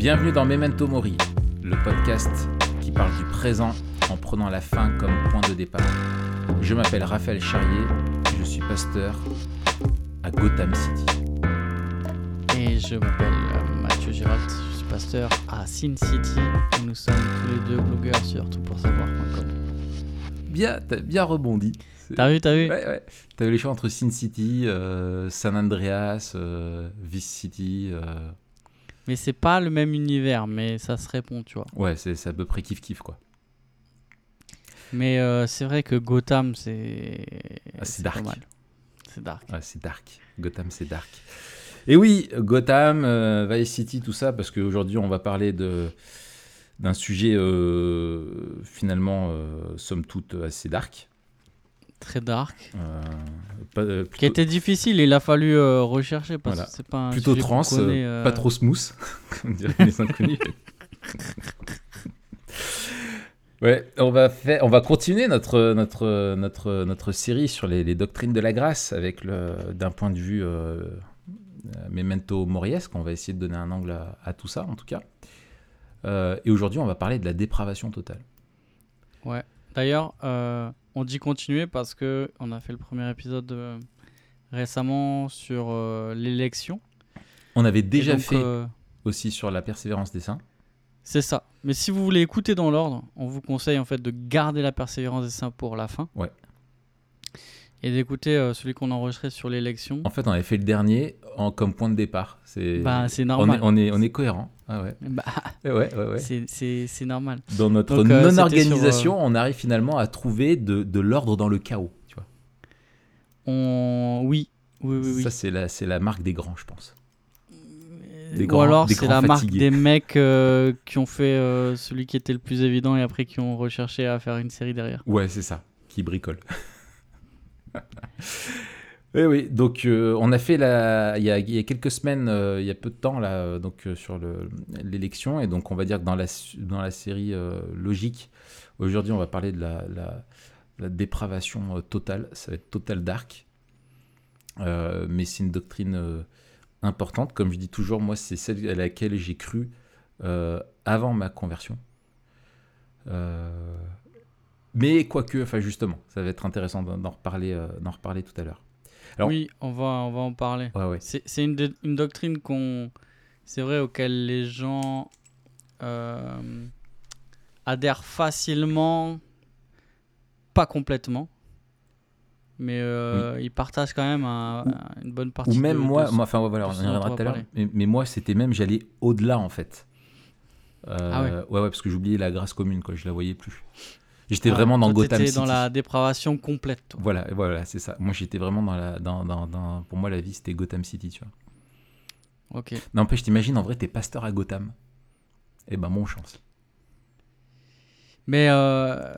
Bienvenue dans Memento Mori, le podcast qui parle du présent en prenant la fin comme point de départ. Je m'appelle Raphaël Charrier, je suis pasteur à Gotham City. Et je m'appelle euh, Mathieu Giralt, je suis pasteur à Sin City. Et nous sommes tous les deux blogueurs sur toutpoursavoir.com. Bien, t'as bien rebondi. T'as vu, t'as vu Ouais, ouais. T'as eu les choix entre Sin City, euh, San Andreas, euh, Vice City. euh, Mais c'est pas le même univers, mais ça se répond, tu vois. Ouais, c'est à peu près kiff-kiff quoi. Mais euh, c'est vrai que Gotham, c'est. Ah, c'est dark. C'est dark. C'est dark. Gotham, c'est dark. Et oui, Gotham, euh, Vice City, tout ça, parce qu'aujourd'hui, on va parler de d'un sujet euh, finalement, somme toute, assez dark. Très dark. Euh, pas, euh, Qui plutôt, était difficile, il a fallu euh, rechercher parce Voilà. que c'est pas un plutôt trans, connaît, pas trop smooth, comme diraient les inconnus. Ouais, on va faire, on va continuer notre notre notre notre série sur les, les doctrines de la grâce avec le d'un point de vue euh, euh, memento moriesque. On va essayer de donner un angle à, à tout ça, en tout cas. Euh, et aujourd'hui, on va parler de la dépravation totale. Ouais. D'ailleurs, euh, on dit continuer parce que on a fait le premier épisode euh, récemment sur euh, l'élection. On avait déjà donc, fait euh, aussi sur la persévérance des saints. C'est ça. Mais si vous voulez écouter dans l'ordre, on vous conseille en fait de garder la persévérance des saints pour la fin. Ouais. Et d'écouter euh, celui qu'on a enregistré sur l'élection. En fait, on avait fait le dernier en, comme point de départ. C'est Bah, c'est on est, normal. on est on est cohérent. Ah ouais. Bah, Ouais, ouais, ouais, ouais. c'est- normal. Dans notre euh, non-organisation, c'était on arrive finalement à trouver de, de l'ordre dans le chaos. Tu vois. On... Oui, oui, oui. oui. Ça, c'est la, marque des grands, je pense. Euh, des Ou grands- alors c'est la marque fatigués. des mecs euh, qui ont fait euh, celui qui était le plus évident et après qui ont recherché à faire une série derrière. Ouais, c'est ça, qui bricole. oui, oui, donc euh, on a fait la... il, y a, quelques semaines, euh, il y a peu de temps, euh, donc, sur le- l'élection, et donc on va dire que dans la, série logique, aujourd'hui on va parler de la, dépravation totale, ça va être total dark, mais c'est une doctrine importante, comme je dis toujours, moi c'est celle à laquelle j'ai cru avant ma conversion. Mais quoique, enfin justement, ça va être intéressant d'en reparler, euh, d'en reparler tout à l'heure. Alors- Oui, on va, on va en parler. Ouais, ouais. C'est une, doctrine qu'on, c'est vrai, auquel les gens euh, adhèrent facilement, pas complètement, mais euh, ils partagent quand même un- un- une bonne partie. Ou même de- moi, de- moi, enfin voilà, on y reviendra tout à l'heure. Mais, mais moi, c'était même, j'allais au-delà en fait. Ah ouais. ouais, ouais, parce que j'oubliais la grâce commune, quoi. Je la voyais plus. J'étais Ah, vraiment dans Gotham City. dans la dépravation complète. toi. Voilà, voilà, c'est ça. Moi, j'étais vraiment dans la, dans, dans, dans- pour moi, la vie, c'était Gotham City, tu vois. Ok. N'empêche, t'imagines, en vrai, t'es pasteur à Gotham. Eh ben, mon chance. Mais euh,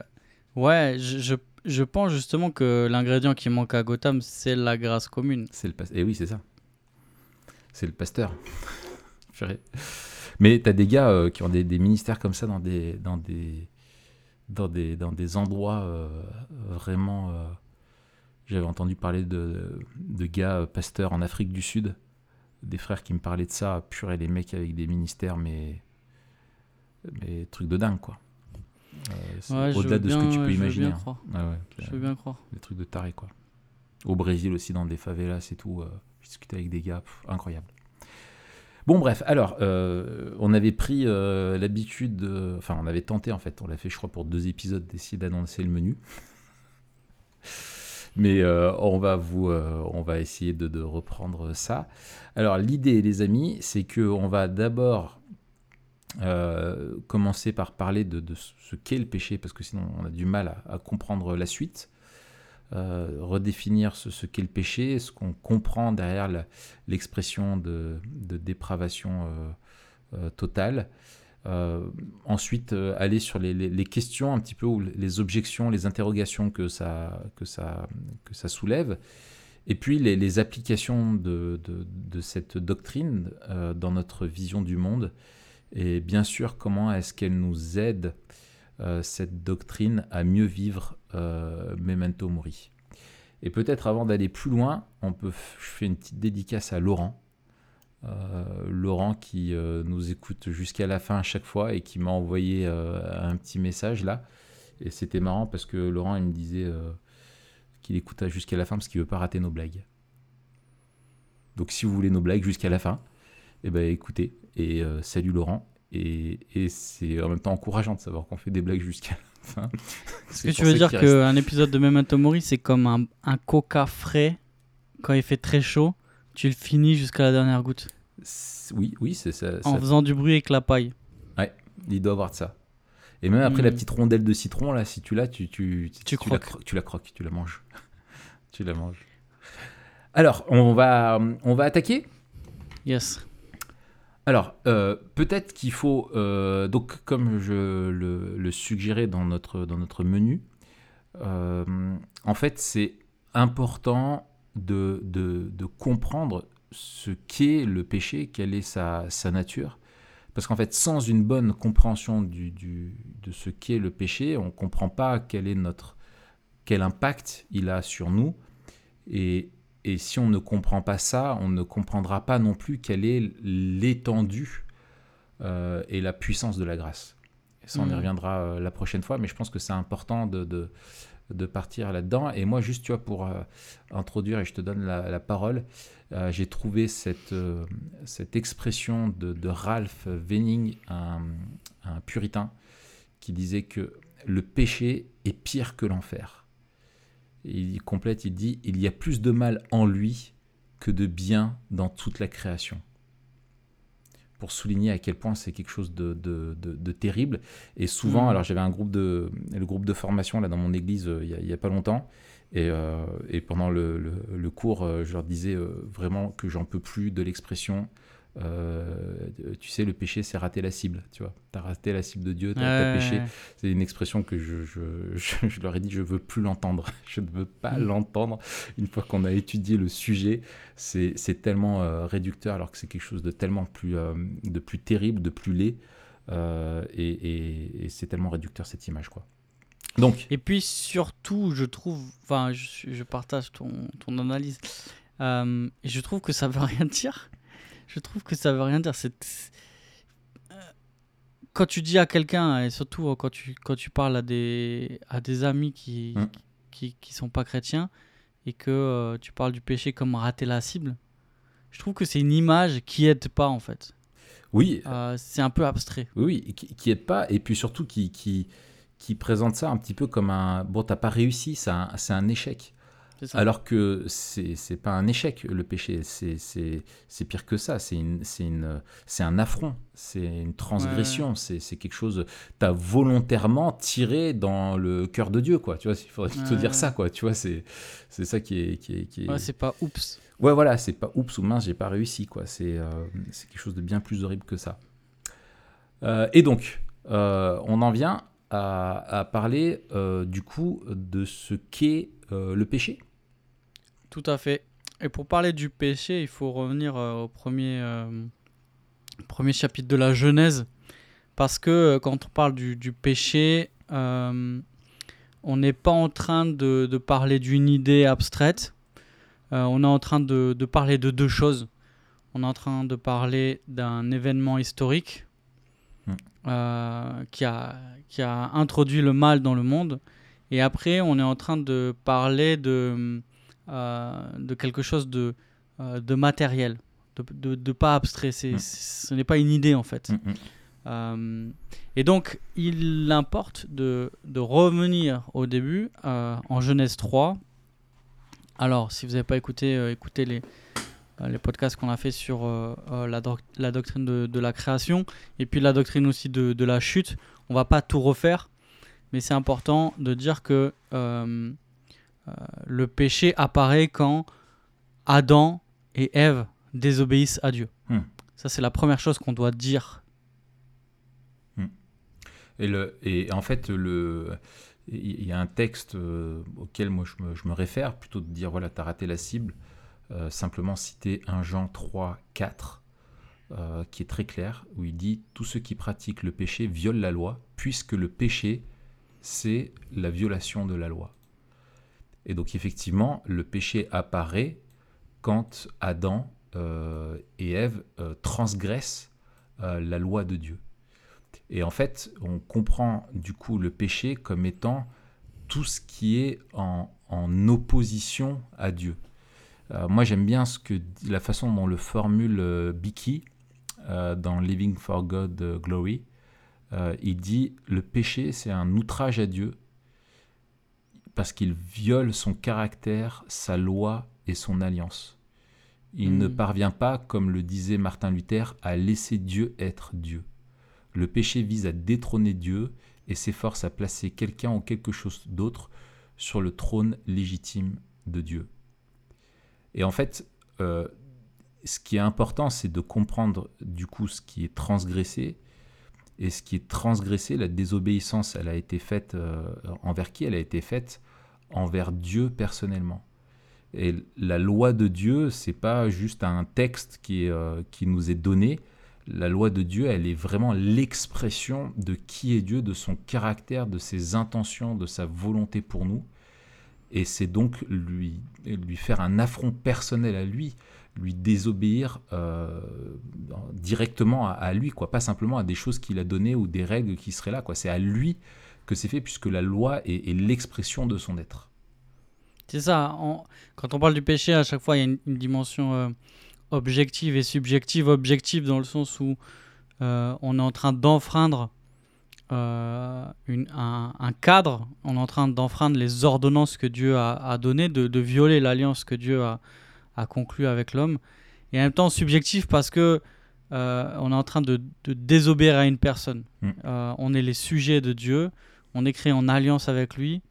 ouais, je, je, je pense justement que l'ingrédient qui manque à Gotham, c'est la grâce commune. C'est le pasteur. Et oui, c'est ça. C'est le pasteur. Mais t'as des gars euh, qui ont des, des ministères comme ça dans des, dans des, dans des, dans des endroits euh, vraiment. euh, J'avais entendu parler de, de gars euh, pasteurs en Afrique du Sud, des frères qui me parlaient de ça. Purée, les mecs avec des ministères, mais. Mais truc de dingue, quoi. Euh, Ouais, je Au-delà de ce que tu peux je veux imaginer. bien hein. croire. Ouais, ouais. Je veux bien croire. Des trucs de taré, quoi. Au Brésil aussi, dans des favelas et tout. J'ai discuté avec des gars, pff, incroyable. Bon, bref, alors, euh, on avait pris euh, l'habitude, de- enfin, on avait tenté en fait, on l'a fait, je crois, pour deux épisodes, d'essayer d'annoncer le menu. Mais euh, on, va vous, on va essayer de, reprendre ça. Alors, l'idée, les amis, c'est qu'on va d'abord commencer par parler de, ce qu'est le péché, parce que sinon on a du mal à comprendre la suite. Euh, redéfinir ce, qu'est le péché, ce qu'on comprend derrière l'expression de, dépravation euh, euh, totale. Ensuite, aller sur les, questions un petit peu, ou les objections, les interrogations que ça, que ça, que ça soulève. Et puis les, applications de, cette doctrine dans notre vision du monde. Et bien sûr, comment est-ce qu'elle nous aide, cette doctrine, à mieux vivre Memento Mori. Et peut-être avant d'aller plus loin, on peut je fais une petite dédicace à Laurent, Euh, Laurent qui euh, nous écoute jusqu'à la fin à chaque fois et qui m'a envoyé euh, un petit message là. Et c'était marrant parce que Laurent il me disait qu'il écoutait jusqu'à la fin parce qu'il veut pas rater nos blagues. Donc si vous voulez nos blagues jusqu'à la fin, eh ben écoutez et salut Laurent. Et, c'est en même temps encourageant de savoir qu'on fait des blagues jusqu'à Est-ce que tu veux dire qu'un épisode de Memento Mori c'est comme un, un coca frais quand il fait très chaud tu le finis jusqu'à la dernière goutte? Oui, oui, c'est ça. En faisant du bruit avec la paille. Ouais, il doit avoir de ça. Et même après la Hmm. petite rondelle de citron, là, si tu l'as, tu, tu, Tu la, croques. cro- tu la croques, tu la manges. tu la manges. Alors, on va, on va attaquer? Yes. Alors, euh, peut-être qu'il faut, euh, donc comme je le, suggérais dans notre, dans notre menu, euh, en fait, c'est important de, de, comprendre ce qu'est le péché, quelle est sa, sa nature. Parce qu'en fait, sans une bonne compréhension de ce qu'est le péché, on ne comprend pas quel est notre, quel impact il a sur nous. Et, et si on ne comprend pas ça, on ne comprendra pas non plus quelle est l'étendue euh, et la puissance de la grâce. Et ça, on y Mhm. reviendra euh, la prochaine fois, mais je pense que c'est important de, de, de partir là-dedans. Et moi, juste, tu vois, pour euh, introduire, et je te donne la, la parole, j'ai trouvé cette, cette expression de, de Ralph Wenning, un, un puritain, qui disait que le péché est pire que l'enfer. Il complète, il dit, il y a plus de mal en lui que de bien dans toute la création. Pour souligner à quel point c'est quelque chose de, de- de- de terrible. Et souvent, Mhm. alors j'avais un groupe de, le groupe de formation là dans mon église euh, il y a- il y a, pas longtemps. Et, euh, et pendant le, le- le cours, euh, je leur disais euh, vraiment que j'en peux plus de l'expression. Euh, tu sais, le péché, c'est rater la cible. Tu vois, t'as raté la cible de Dieu, t'as Ouais. péché. C'est une expression que je, je, je- je leur ai dit, je veux plus l'entendre. Je ne veux pas Mm. l'entendre. Une fois qu'on a étudié le sujet, c'est tellement euh, réducteur alors que c'est quelque chose de tellement plus, euh, de plus terrible, de plus laid. et et- et c'est tellement réducteur cette image. quoi. Donc, Et puis surtout, je trouve, enfin, je, partage ton, ton analyse, je trouve que ça veut rien dire. Je trouve que ça veut rien dire. C'est euh, quand tu dis à quelqu'un, et surtout euh, quand tu quand tu parles à des à des amis qui Mm. qui qui sont pas chrétiens et que euh, tu parles du péché comme rater la cible, je trouve que c'est une image qui aide pas en fait. oui, Euh, c'est un peu abstrait. Oui, qui, qui aide pas, et puis surtout qui, qui, qui présente ça un petit peu comme un bon, t'as pas réussi, c'est un, c'est un échec. Ça. Alors que c'est pas un échec, le péché, c'est pire que ça, c'est un affront, c'est une transgression, c'est c'est quelque chose, t'as volontairement tiré dans le cœur de Dieu, quoi, tu vois, il faudrait te Ouais. dire ça, quoi, tu vois, c'est ça qui est... Qui est, qui est- Ouais, c'est pas oups. Ouais, voilà, c'est pas oups ou mince, j'ai pas réussi, quoi. C'est euh, quelque chose de bien plus horrible que ça. Euh, et donc, euh, on en vient à, à parler euh, du coup de ce qu'est euh, le péché. Tout à fait. Et pour parler du péché, il faut revenir euh, au premier, euh, premier chapitre de la Genèse. Parce que euh, quand on parle du, du péché, on n'est pas en train de, de parler d'une idée abstraite. Euh, on est en train de, de parler de deux choses. On est en train de parler d'un événement historique Hmm. euh, qui, a, qui a introduit le mal dans le monde. Et après, on est en train de parler de, de quelque chose de, euh, de matériel, de, pas abstrait. Mm. c'est- Ce n'est pas une idée en fait. Mm, mm. Euh, et donc, il importe de, de revenir au début, euh, en Genèse 3. Alors, si vous n'avez pas écouté, euh, écoutez les, euh, les podcasts qu'on a fait sur euh, euh, la, doc- la doctrine de, de la création et puis la doctrine aussi de, de la chute. On va pas tout refaire, mais c'est important de dire que euh, euh, le péché apparaît quand Adam et Ève désobéissent à Dieu. Hmm. Ça, c'est la première chose qu'on doit dire Et, le, et en fait, le, il y a un texte euh, auquel moi je me, je me réfère, plutôt de dire voilà, tu as raté la cible, euh, simplement citer 1 Jean 3, 4, euh, qui est très clair, où il dit Tous ceux qui pratiquent le péché violent la loi, puisque le péché, c'est la violation de la loi. Et donc, effectivement, le péché apparaît quand Adam euh, et Ève euh, transgressent euh, la loi de Dieu. Et en fait, on comprend du coup le péché comme étant tout ce qui est en, opposition à Dieu. Moi, j'aime bien ce que, la façon dont le formule Bicky dans Living for God Glory. Il dit le péché, c'est un outrage à Dieu parce qu'il viole son caractère, sa loi et son alliance. Il ne parvient pas, comme le disait Martin Luther, à laisser Dieu être Dieu. Le péché vise à détrôner Dieu et s'efforce à placer quelqu'un ou quelque chose d'autre sur le trône légitime de Dieu. Et en fait, euh, ce qui est important, c'est de comprendre du coup ce qui est transgressé. Et ce qui est transgressé, la désobéissance, elle a été faite euh, envers qui Elle a été faite? Envers Dieu personnellement. Et la loi de Dieu, c'est pas juste un texte qui, est, euh, qui nous est donné. La loi de Dieu, elle est vraiment l'expression de qui est Dieu, de son caractère, de ses intentions, de sa volonté pour nous. Et c'est donc lui, lui faire un affront personnel à lui, lui désobéir euh, directement à, lui, quoi. pas simplement à des choses qu'il a données ou des règles qui seraient là. C'est à lui que c'est fait, puisque la loi est, l'expression de son être. C'est ça. quand on parle du péché, à chaque fois, il y a une, dimension euh, objective et subjective. Objective dans le sens où euh, on est en train d'enfreindre un, cadre, on est en train d'enfreindre les ordonnances que Dieu a, a données, de, de violer l'alliance que Dieu a, a conclue avec l'homme. Et en même temps subjectif parce que euh, on est en train de, de désobéir à une personne. Mm. Euh, on est les sujets de Dieu, on est créé en alliance avec lui.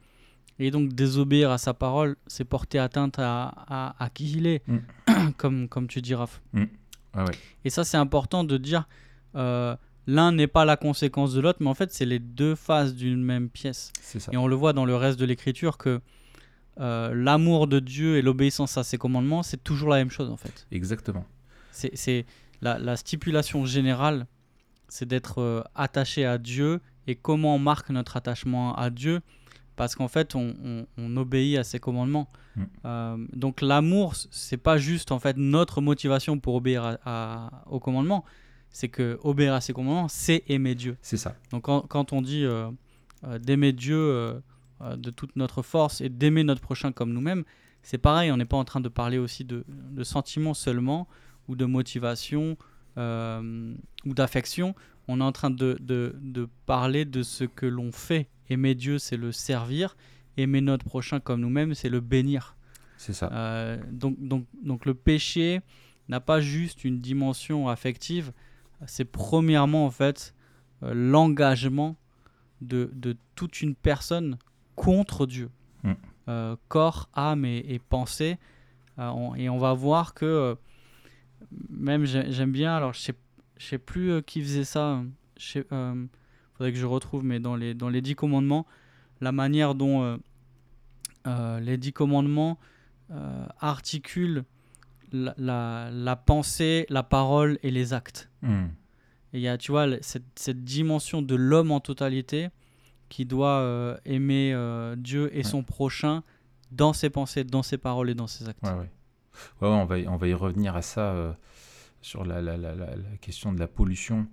Et donc désobéir à sa parole, c'est porter atteinte à, à- à qui il est, Mm. comme, comme tu dis Raph. Ouais, ouais. Et ça c'est important de dire, euh, l'un n'est pas la conséquence de l'autre, mais en fait c'est les deux faces d'une même pièce. Et on le voit dans le reste de l'écriture que euh, l'amour de Dieu et l'obéissance à ses commandements, c'est toujours la même chose en fait. Exactement. C'est la, la stipulation générale, c'est d'être euh, attaché à Dieu. Et comment on marque notre attachement à Dieu Parce qu'en fait, on, on- on obéit à ses commandements. Mm. Euh, donc l'amour, c'est pas juste en fait notre motivation pour obéir à- à- aux commandements. C'est que obéir à ses commandements, c'est aimer Dieu. C'est ça. Donc quand, quand on dit d'aimer Dieu euh, de toute notre force et d'aimer notre prochain comme nous-mêmes, c'est pareil, on n'est pas en train de parler aussi de, de sentiments seulement ou de motivation euh, ou d'affection. On est en train de, de- de parler de ce que l'on fait. Aimer Dieu, c'est le servir. Aimer notre prochain comme nous-mêmes, c'est le bénir. C'est ça. Euh, donc, donc, donc le péché n'a pas juste une dimension affective, c'est premièrement en fait euh, l'engagement de, de toute une personne contre Dieu. Mm. Euh, corps, âme et, et pensée. Euh, on- et on va voir que euh, même j'ai- j'aime bien, alors je sais, je sais plus qui faisait ça, euh, faudrait que je retrouve, mais dans les, dans les dix commandements, la manière dont les dix commandements euh, articule la, la- la pensée, la parole et les actes. Hmm. Et il y a, tu vois, cette dimension de l'homme en totalité qui doit euh, aimer euh, Dieu et Ouais. son prochain dans ses pensées, dans ses paroles et dans ses actes. Ouais, ouais. On, va y, on va y revenir à ça euh, sur la, la- la- la- la question de la pollution.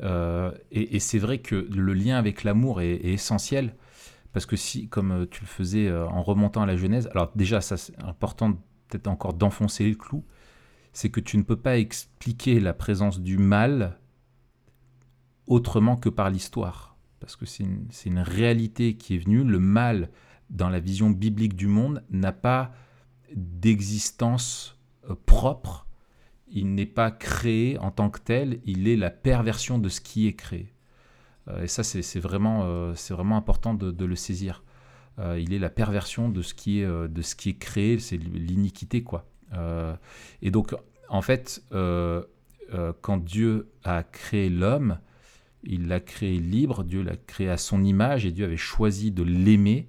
Euh, et et c'est vrai que le lien avec l'amour est, est essentiel. Parce que si, comme tu le faisais en remontant à la Genèse, alors déjà, ça c'est important peut-être encore d'enfoncer le clou, c'est que tu ne peux pas expliquer la présence du mal autrement que par l'histoire. Parce que c'est une, réalité qui est venue. Le mal, dans la vision biblique du monde, n'a pas d'existence euh, propre. Il n'est pas créé en tant que tel, il est la perversion de ce qui est créé. Euh, et ça, c'est vraiment, euh, c'est vraiment important de, de le saisir. Il est la perversion de ce qui est, de ce qui est créé, c'est l'iniquité, quoi. Et donc, en fait, quand Dieu a créé l'homme, il l'a créé libre, Dieu l'a créé à son image, et Dieu avait choisi de l'aimer,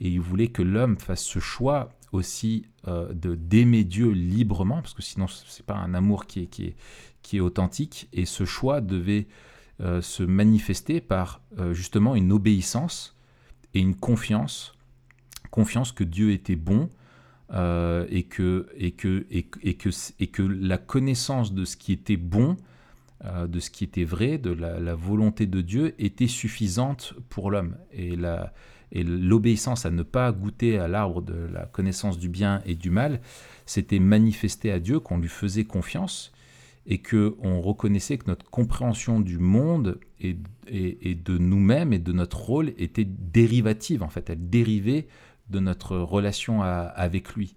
et il voulait que l'homme fasse ce choix aussi euh, de d'aimer Dieu librement, parce que sinon c'est pas un amour qui est, qui est, qui est authentique, et ce choix devait euh, se manifester par euh, justement une obéissance et une confiance, confiance que Dieu était bon, et, que, et, que, et, que, et que la connaissance de ce qui était bon, de ce qui était vrai, de la, volonté de Dieu, était suffisante pour l'homme. Et la, et l'obéissance à ne pas goûter à l'arbre de la connaissance du bien et du mal, c'était manifester à Dieu qu'on lui faisait confiance et que on reconnaissait que notre compréhension du monde et, et, de nous-mêmes et de notre rôle était dérivative en fait, elle dérivait de notre relation avec lui.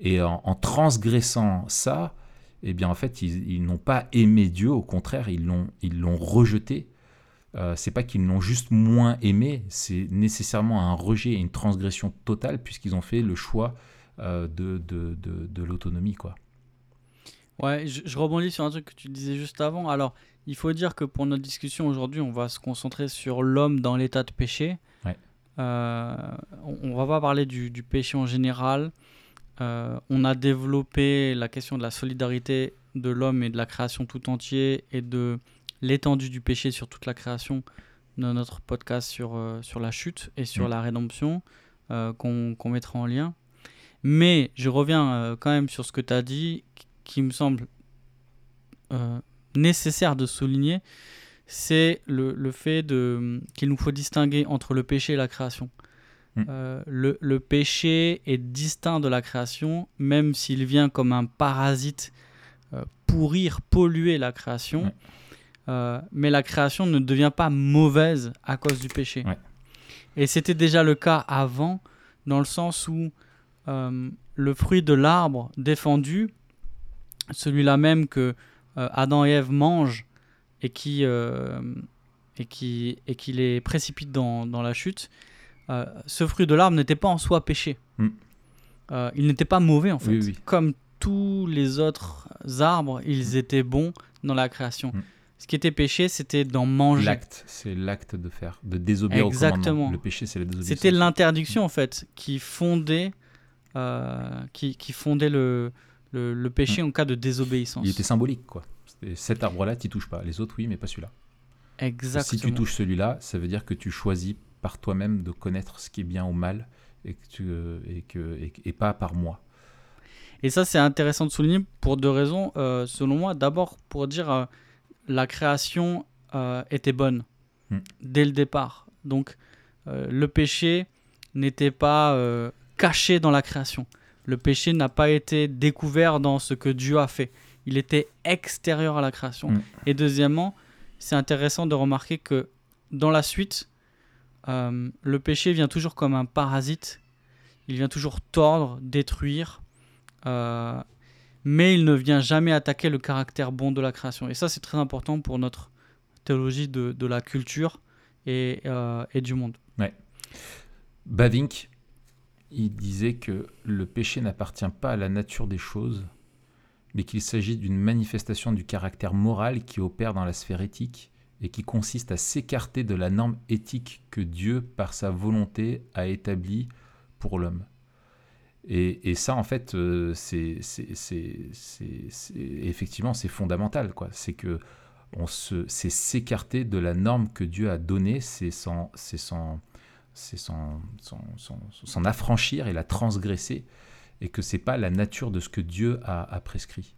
Et en, transgressant ça, eh bien en fait ils, n'ont pas aimé Dieu, au contraire ils l'ont ils l'ont rejeté euh, c'est pas qu'ils l'ont juste moins aimé, c'est nécessairement un rejet et une transgression totale puisqu'ils ont fait le choix euh, de, de, de, l'autonomie. quoi. Ouais, je, rebondis sur un truc que tu disais juste avant. Alors, il faut dire que pour notre discussion aujourd'hui, on va se concentrer sur l'homme dans l'état de péché. Ouais. Euh, on, ne va pas parler du, du péché en général. On a développé la question de la solidarité de l'homme et de la création tout entier et de l'étendue du péché sur toute la création dans notre podcast sur, euh, sur la chute et sur mm. la rédemption euh, qu'on mettra en lien. Mais je reviens euh, quand même sur ce que tu as dit, qui me semble nécessaire de souligner, c'est le, le, fait qu'il nous faut distinguer entre le péché et la création. Mm. le, le, péché est distinct de la création, même s'il vient comme un parasite pourrir, polluer la création. Euh, mais la création ne devient pas mauvaise à cause du péché. Et c'était déjà le cas avant, dans le sens où euh, le fruit de l'arbre défendu, celui-là même que euh, Adam et Ève mangent et qui, et qui, et qui les précipite dans, dans la chute, ce fruit de l'arbre n'était pas en soi péché. Mm. il n'était pas mauvais en fait. Comme tous les autres arbres, ils étaient bons dans la création. Mm. Ce qui était péché, c'était d'en manger. L'acte, c'est l'acte de faire, de désobéir Exactement. au. Le péché, c'est la désobéissance. C'était l'interdiction, en fait, qui fondait, euh, qui, qui, fondait le, le, péché en cas de désobéissance. Il était symbolique, quoi. Cet arbre-là, tu touches pas. Les autres, oui, mais pas celui-là. Exactement. Si tu touches celui-là, ça veut dire que tu choisis par toi-même de connaître ce qui est bien ou mal et, que tu, euh, et, que, et, pas par moi. Et ça, c'est intéressant de souligner pour deux raisons. Euh, selon moi, d'abord, pour dire la création euh, était bonne hmm. dès le départ. Donc euh, le péché n'était pas euh, caché dans la création. Le péché n'a pas été découvert dans ce que Dieu a fait. Il était extérieur à la création. Hmm. Et deuxièmement, c'est intéressant de remarquer que dans la suite, le péché vient toujours comme un parasite. Il vient toujours tordre, détruire mais il ne vient jamais attaquer le caractère bon de la création. Et ça, c'est très important pour notre théologie de, la culture et, euh, et, du monde. Ouais. Bavink, disait que le péché n'appartient pas à la nature des choses, mais qu'il s'agit d'une manifestation du caractère moral qui opère dans la sphère éthique et qui consiste à s'écarter de la norme éthique que Dieu, par sa volonté, a établie pour l'homme. Et, ça, en fait, euh, c'est effectivement, c'est fondamental. C'est que on se, c'est s'écarter de la norme que Dieu a donnée, c'est s'en, affranchir et la transgresser, et que c'est pas la nature de ce que Dieu a, prescrit.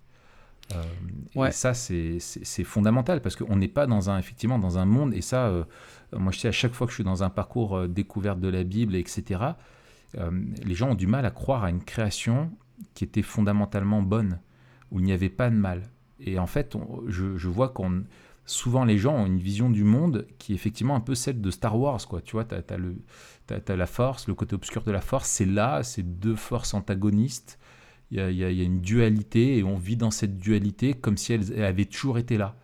Euh, et ça, c'est fondamental parce qu'on n'est pas dans un, effectivement, dans un monde, et ça, euh, moi je sais à chaque fois que je suis dans un parcours découverte de la Bible, etc., euh, les gens ont du mal à croire à une création qui était fondamentalement bonne, où il n'y avait pas de mal. Et en fait, je, vois qu'on souvent les gens ont une vision du monde qui est effectivement un peu celle de Star Wars. Quoi. Tu vois, tu as, la force, le côté obscur de la force, c'est là, c'est deux forces antagonistes. Il y, a, une dualité et on vit dans cette dualité comme si elle, avait toujours été là.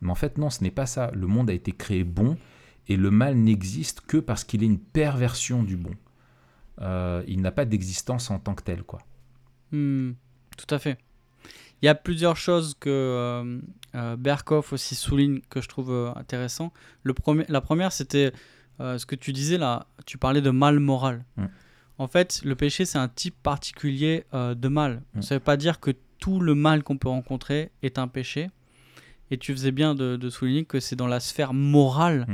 Mais en fait, non, ce n'est pas ça. Le monde a été créé bon et le mal n'existe que parce qu'il est une perversion du bon. Euh, il n'a pas d'existence en tant que tel. Quoi. Hmm, tout à fait. Il y a plusieurs choses que euh, euh Berkoff aussi souligne que je trouve intéressant. Le premier, la première, c'était ce que tu disais là, tu parlais de mal moral. Hmm. En fait, le péché, c'est un type particulier de mal. Hmm. Ça ne veut pas dire que tout le mal qu'on peut rencontrer est un péché. Et tu faisais bien de, souligner que c'est dans la sphère morale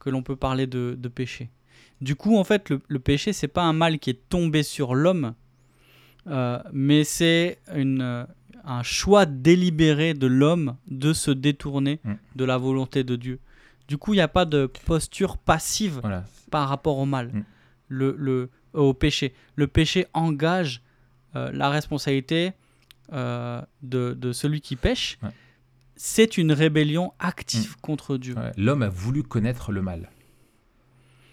que l'on peut parler de, de péché. Du coup, en fait, le, péché, c'est pas un mal qui est tombé sur l'homme, Euh, mais c'est une, euh, un choix délibéré de l'homme de se détourner Mm. de la volonté de Dieu. Du coup, il n'y a pas de posture passive Voilà. par rapport au mal, Mm. le, le, au péché. Le péché engage euh, la responsabilité euh, de, de celui qui pêche. Ouais. C'est une rébellion active contre Dieu. Ouais, L'homme a voulu connaître le mal.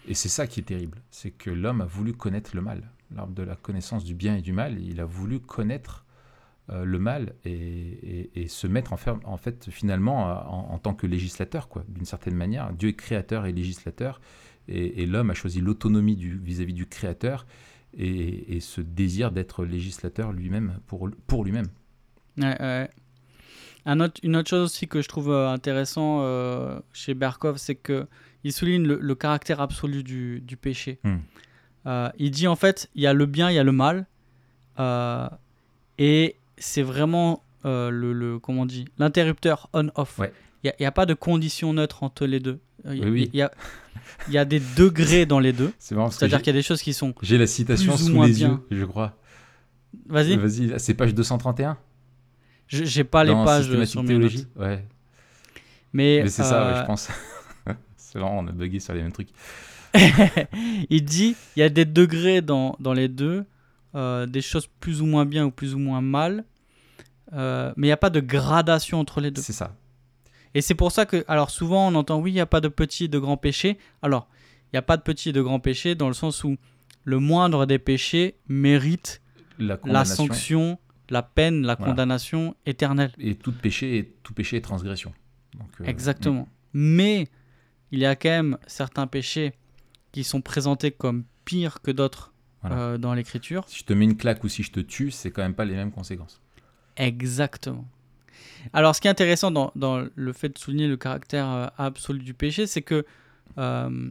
Et c'est ça qui est terrible, c'est que l'homme a voulu connaître le mal. L'arbre de la connaissance du bien et du mal, il a voulu connaître euh, le mal et, et- et se mettre en, fait finalement en, en tant que législateur, quoi, d'une certaine manière. Dieu est créateur et législateur, et, et l'homme a choisi l'autonomie vis-à-vis du créateur et, et ce désir d'être législateur lui-même pour, pour lui-même. Ouais, ouais. Un autre- une autre chose aussi que je trouve euh, intéressant euh, chez Berkov, c'est que il souligne le, le caractère absolu du, du péché. Hmm. Euh, il dit en fait, il y a le bien, il y a le mal, euh, et c'est vraiment le, le- comment on dit, l'interrupteur on/off. Ouais. Il n'y a, pas de condition neutre entre les deux. Euh, il y a- Oui, y, a, y a des degrés dans les deux. C'est marrant C'est-à-dire qu'il y a des choses qui sont. j'ai la citation sous moins les bien. yeux, je crois. Vas-y, Vas-y, c'est page 231 Je- j'ai pas les dans pages euh, sur mes théologie. notes. Ouais. Mais, Mais c'est ça, ouais, euh, je pense. c'est marrant, on a bugué sur les mêmes trucs. il dit il y a des degrés dans, dans les deux, euh, des choses plus ou moins bien ou plus ou moins mal, euh, mais il n'y a pas de gradation entre les deux. C'est ça. Et c'est pour ça que, alors souvent on entend oui, il n'y a pas de petit et de grand péché. Alors, il n'y a pas de petit et de grand péché dans le sens où le moindre des péchés mérite La sanction, la peine, la Voilà. condamnation éternelle. Et tout péché est, tout péché est transgression. Donc, euh, Exactement. Mais il y a quand même certains péchés qui sont présentés comme pires que d'autres Voilà. euh, dans l'écriture. Si je te mets une claque ou si je te tue, c'est quand même pas les mêmes conséquences. Exactement. Alors, ce qui est intéressant dans, dans le fait de souligner le caractère euh, absolu du péché, c'est que euh,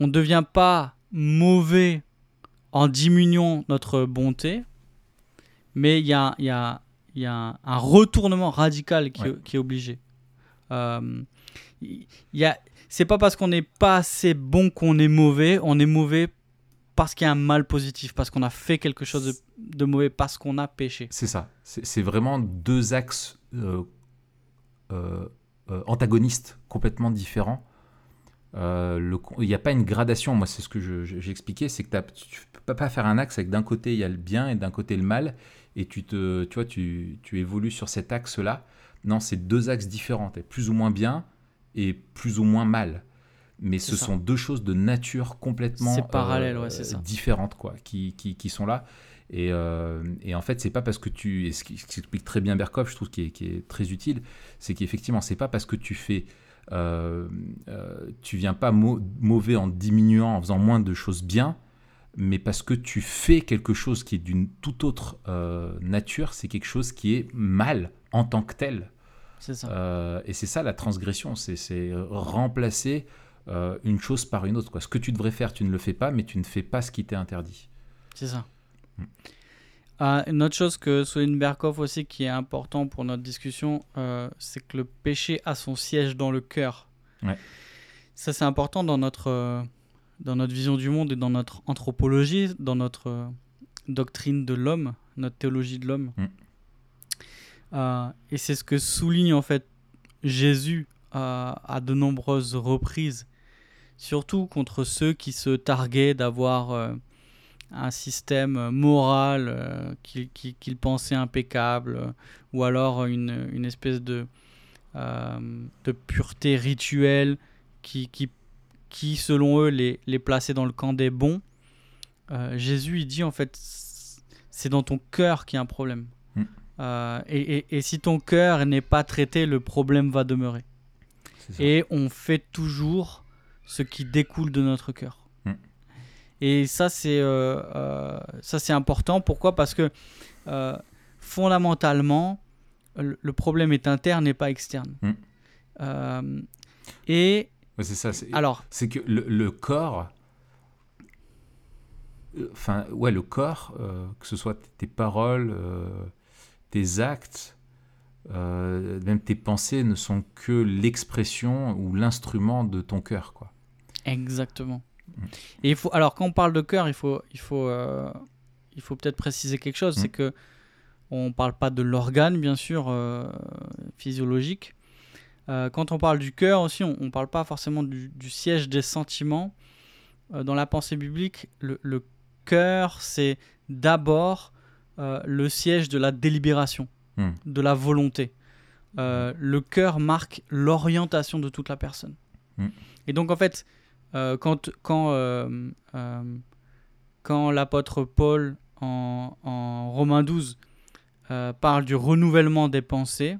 on ne devient pas mauvais en diminuant notre bonté, mais il y a, il y a- il y a un, un retournement radical qui, Ouais. qui est obligé. Euh, y a, c'est pas parce qu'on n'est pas assez bon qu'on est mauvais, on est mauvais parce qu'il y a un mal positif, parce qu'on a fait quelque chose de, de mauvais, parce qu'on a péché. C'est ça. C'est vraiment deux axes antagonistes complètement différents. Euh, le con- Il n'y a pas une gradation. Moi, c'est ce que je- je- j'ai expliqué, c'est que tu ne peux pas faire un axe avec d'un côté il y a le bien et d'un côté le mal, et tu te, tu vois, tu, tu évolues sur cet axe-là. Non, c'est deux axes différents. Plus ou moins bien et plus ou moins mal. Mais ce ça. sont deux choses de nature complètement ouais, ça. différentes, quoi, qui, qui, qui sont là. Et, euh, et en fait, c'est pas parce que tu. Et ce qui, explique très bien Berkov, je trouve, qui est, qui est très utile, c'est qu'effectivement, c'est pas parce que tu fais. euh, euh, tu viens pas mau- mauvais en diminuant, en faisant moins de choses bien, mais parce que tu fais quelque chose qui est d'une toute autre euh, nature, c'est quelque chose qui est mal en tant que tel. C'est ça. Euh, et c'est ça la transgression, c'est remplacer une chose par une autre. Quoi. Ce que tu devrais faire, tu ne le fais pas, mais tu ne fais pas ce qui t'est interdit. C'est ça. Ah, une autre chose que souligne Berkov aussi qui est important pour notre discussion, euh, c'est que le péché a son siège dans le cœur. Ouais. Ça, c'est important dans notre, euh, dans notre vision du monde et dans notre anthropologie, dans notre euh, doctrine de l'homme, notre théologie de l'homme. Mm. Et c'est ce que souligne en fait Jésus à de nombreuses reprises, surtout contre ceux qui se targuaient d'avoir un système moral euh, qu'il pensait impeccable, euh, ou alors une, une espèce de, euh, de pureté rituelle qui, qui, qui, selon eux, les, les plaçait dans le camp des bons. Euh, Jésus, il dit en fait, c'est dans ton cœur qu'il y a un problème. Mm. Euh, et, et- et si ton cœur n'est pas traité, le problème va demeurer. Et on fait toujours ce qui découle de notre cœur. Et ça, c'est euh, euh, ça, c'est important. Pourquoi? Parce que euh, fondamentalement, le, problème est interne et pas externe. Mm. Euh, et Ouais, c'est ça. alors, C'est que le, le corps, enfin, ouais, le corps, euh, que ce soit tes paroles, euh, tes actes, euh, même tes pensées, ne sont que l'expression ou l'instrument de ton cœur, quoi. Exactement. Mm. Et il faut, alors, quand on parle de cœur, il faut, il faut, euh, il faut peut-être préciser quelque chose, Mm. c'est que on parle pas de l'organe, bien sûr, euh, physiologique. Euh, quand on parle du cœur aussi, on ne parle pas forcément du, du siège des sentiments. Dans la pensée biblique, le, le cœur, c'est d'abord le siège de la délibération, Mm. de la volonté. Euh, le cœur marque l'orientation de toute la personne. Mm. Et donc, en fait, euh, quand, quand, euh, euh, quand l'apôtre Paul, en, en Romains 12, euh, parle du renouvellement des pensées,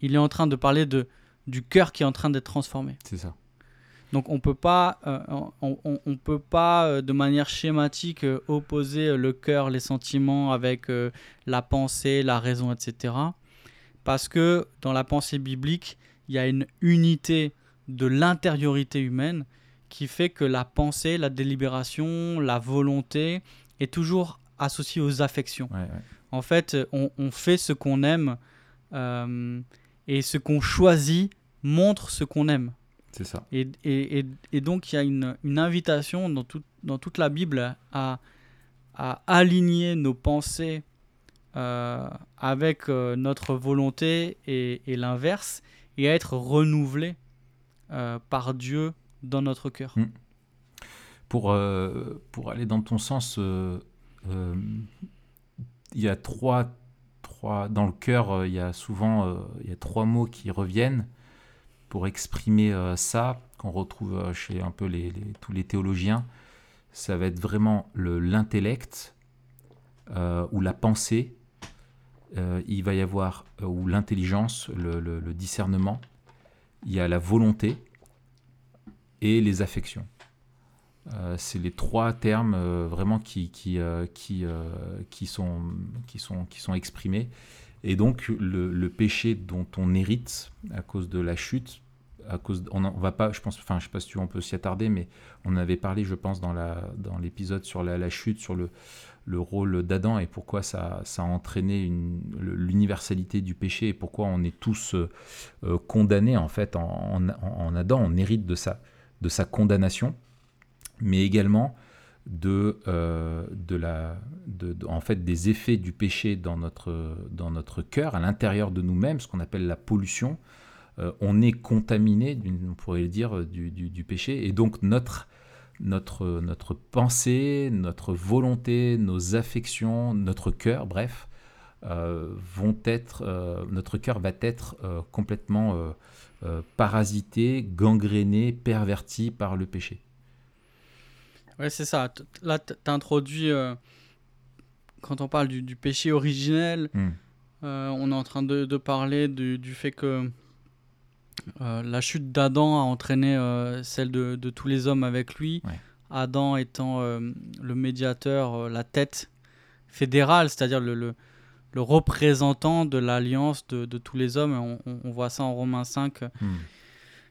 il est en train de parler de, du cœur qui est en train d'être transformé. C'est ça. Donc on peut pas, euh, on, on- on peut pas euh, de manière schématique euh, opposer le cœur, les sentiments avec la pensée, la raison, etc. Parce que dans la pensée biblique, il y a une unité de l'intériorité humaine qui fait que la pensée, la délibération, la volonté est toujours associée aux affections. Ouais, ouais. En fait, on, on fait ce qu'on aime euh, et ce qu'on choisit montre ce qu'on aime. C'est ça. Et, et, et, et donc, il y a une, une invitation dans, tout- dans toute la Bible à, à aligner nos pensées euh, avec euh, notre volonté et, et l'inverse, et à être renouvelés euh, par Dieu dans notre cœur. Mm. Pour, euh, pour aller dans ton sens, euh, il y a trois, trois dans le cœur, il y a souvent y a trois mots qui reviennent pour exprimer ça qu'on retrouve chez un peu les, tous les théologiens. Ça va être vraiment le- l'intellect ou la pensée. Il va y avoir ou l'intelligence, le- le discernement. Il y a la volonté et les affections. Euh, c'est les trois termes euh, vraiment qui, qui, euh, qui, qui, sont, qui, sont, qui sont exprimés. Et donc le, péché dont on hérite à cause de la chute, à cause, on, on va pas, je pense, enfin je sais pas si on peut s'y attarder, mais on avait parlé, je pense, dans la dans l'épisode sur la, la chute, sur le, le rôle d'Adam et pourquoi ça, ça a entraîné l'universalité du péché et pourquoi on est tous euh, euh, condamnés en fait en, en, Adam, on hérite de sa, de sa condamnation, mais également de, euh, de la, de, en fait, des effets du péché dans notre, dans notre cœur, à l'intérieur de nous-mêmes, ce qu'on appelle la pollution. On est contaminé, on pourrait le dire, du- du péché, et donc notre, notre, notre pensée, notre volonté, nos affections, notre cœur, bref, euh, vont être, euh, notre cœur va être euh, complètement parasité, gangréné, perverti par le péché. Ouais, c'est ça. Là, tu introduit, quand on parle du, du péché originel, Hmm. on est en train de, de parler du, du fait que euh, la chute d'Adam a entraîné euh, celle de, de tous les hommes avec lui. Ouais. Adam étant euh, le médiateur, la tête fédérale, c'est-à-dire le, le, le représentant de l'alliance de, de tous les hommes. On, on- on voit ça en Romains 5. Hmm.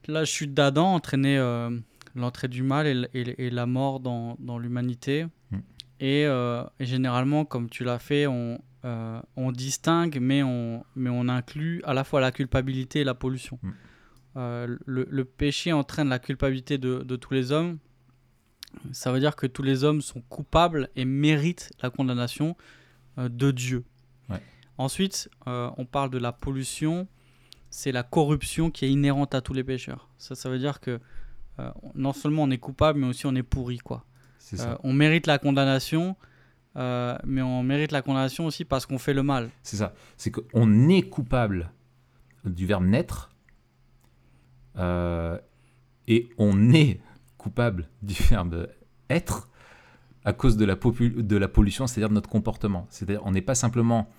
La chute d'Adam entraînait l'entrée du mal et, l- et- et la mort dans, dans l'humanité. Mm. Et, et généralement, comme tu l'as fait, on, on distingue, mais on, mais on inclut à la fois la culpabilité et la pollution. Mm. Euh, le, le péché entraîne la culpabilité de, de tous les hommes. Ça veut dire que tous les hommes sont coupables et méritent la condamnation euh, de Dieu. Ouais. Ensuite, euh, on parle de la pollution c'est la corruption qui est inhérente à tous les pécheurs. Ça, ça veut dire que non seulement on est coupable, mais aussi on est pourri. Quoi. Ça. on mérite la condamnation, mais on mérite la condamnation aussi parce qu'on fait le mal. C'est ça. C'est qu'on est coupable du verbe naître et on est coupable du verbe être à cause de la, pollution, c'est-à-dire de notre comportement. C'est-à-dire on n'est pas simplement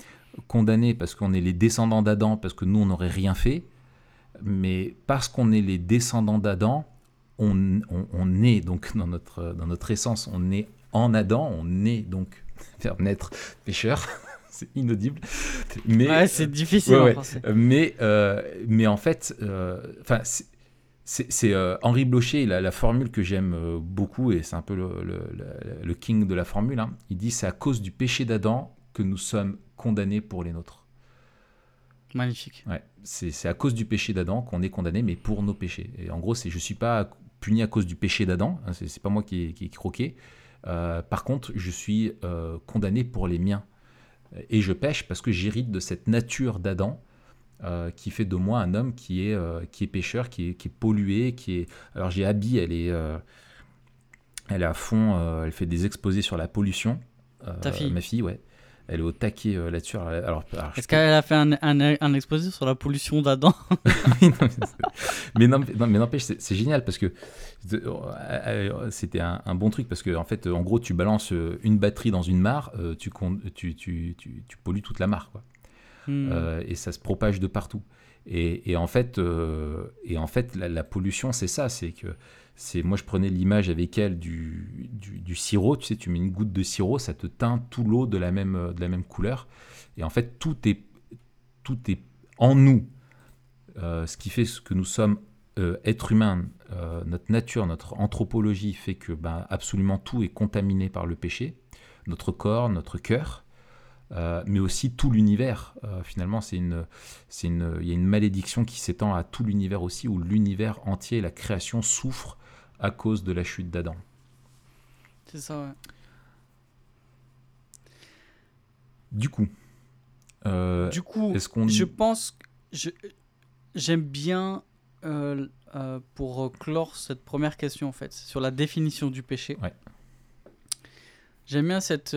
condamné parce qu'on est les descendants d'Adam, parce que nous, on n'aurait rien fait, mais parce qu'on est les descendants d'Adam, on, est donc dans notre, essence, on est en Adam, on est donc, verbe naître, pécheur, c'est inaudible. Mais, Ouais, c'est difficile ouais, en ouais. français. euh, Mais, euh, mais en fait, euh, enfin, c'est- euh, Henri Blocher, la, la formule que j'aime euh, beaucoup, et c'est un peu le, le- le- le king de la formule. hein. Il dit c'est à cause du péché d'Adam que nous sommes condamnés pour les nôtres. Magnifique. Ouais, c'est à cause du péché d'Adam qu'on est condamné, mais pour nos péchés. Et en gros, c'est je suis pas puni à cause du péché d'Adam, hein, c'est c'est pas moi qui ai, qui ai croqué, Euh, par contre, je suis euh, condamné pour les miens. Et je pêche parce que j'hérite de cette nature d'Adam euh, qui fait de moi un homme qui est, qui est pêcheur, qui est, qui est pollué, qui est... Alors j'ai Abby, elle est, elle est à fond, elle fait des exposés sur la pollution. Ta fille Ma fille, ouais elle est au taquet là-dessus. Alors, Est-ce qu'elle a fait un, un, exposé sur la pollution d'Adam Mais non, mais n'empêche, c'est génial parce que euh, c'était un, bon truc parce que en fait, en gros, tu balances euh, une batterie dans une mare, euh, tu, tu, tu, tu, pollues toute la mare, quoi. Hmm. et ça se propage de partout. Et, et en fait, et en fait, la pollution, c'est ça, c'est que c'est moi je prenais l'image avec elle du, du, sirop, tu sais, tu mets une goutte de sirop, ça te teint tout l'eau de la même de la même couleur. Et en fait, tout est tout est en nous. Euh, ce qui fait ce que nous sommes euh, êtres humains, euh, notre nature, notre anthropologie fait que ben, absolument tout est contaminé par le péché, notre corps, notre cœur, mais aussi tout l'univers. finalement, c'est une, c'est une, il y a une malédiction qui s'étend à tout l'univers aussi, où l'univers entier, la création souffre à cause de la chute d'Adam. C'est ça, ouais. Du coup. Euh, du coup, est-ce qu'on... je pense. Je, j'aime bien, euh, euh, pour clore cette première question, en fait, sur la définition du péché. Ouais. J'aime bien cette,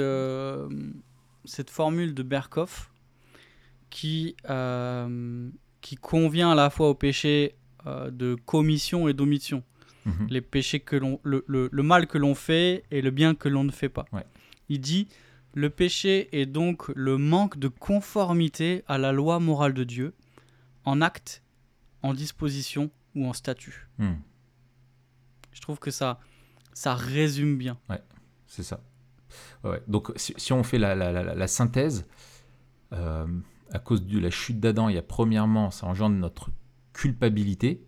cette formule de Berkhoff qui, qui convient à la fois au péché de commission et d'omission. Mhm. les péchés que l'on, le, le, mal que l'on fait et le bien que l'on ne fait pas. Il dit le péché est donc le manque de conformité à la loi morale de Dieu, en acte, en disposition ou en statut. Hmm. Je trouve que ça, ça résume bien. Ouais, c'est ça. Donc, si, on fait la, la, la, synthèse, euh, à cause de la chute d'Adam, il y a premièrement, ça engendre notre culpabilité,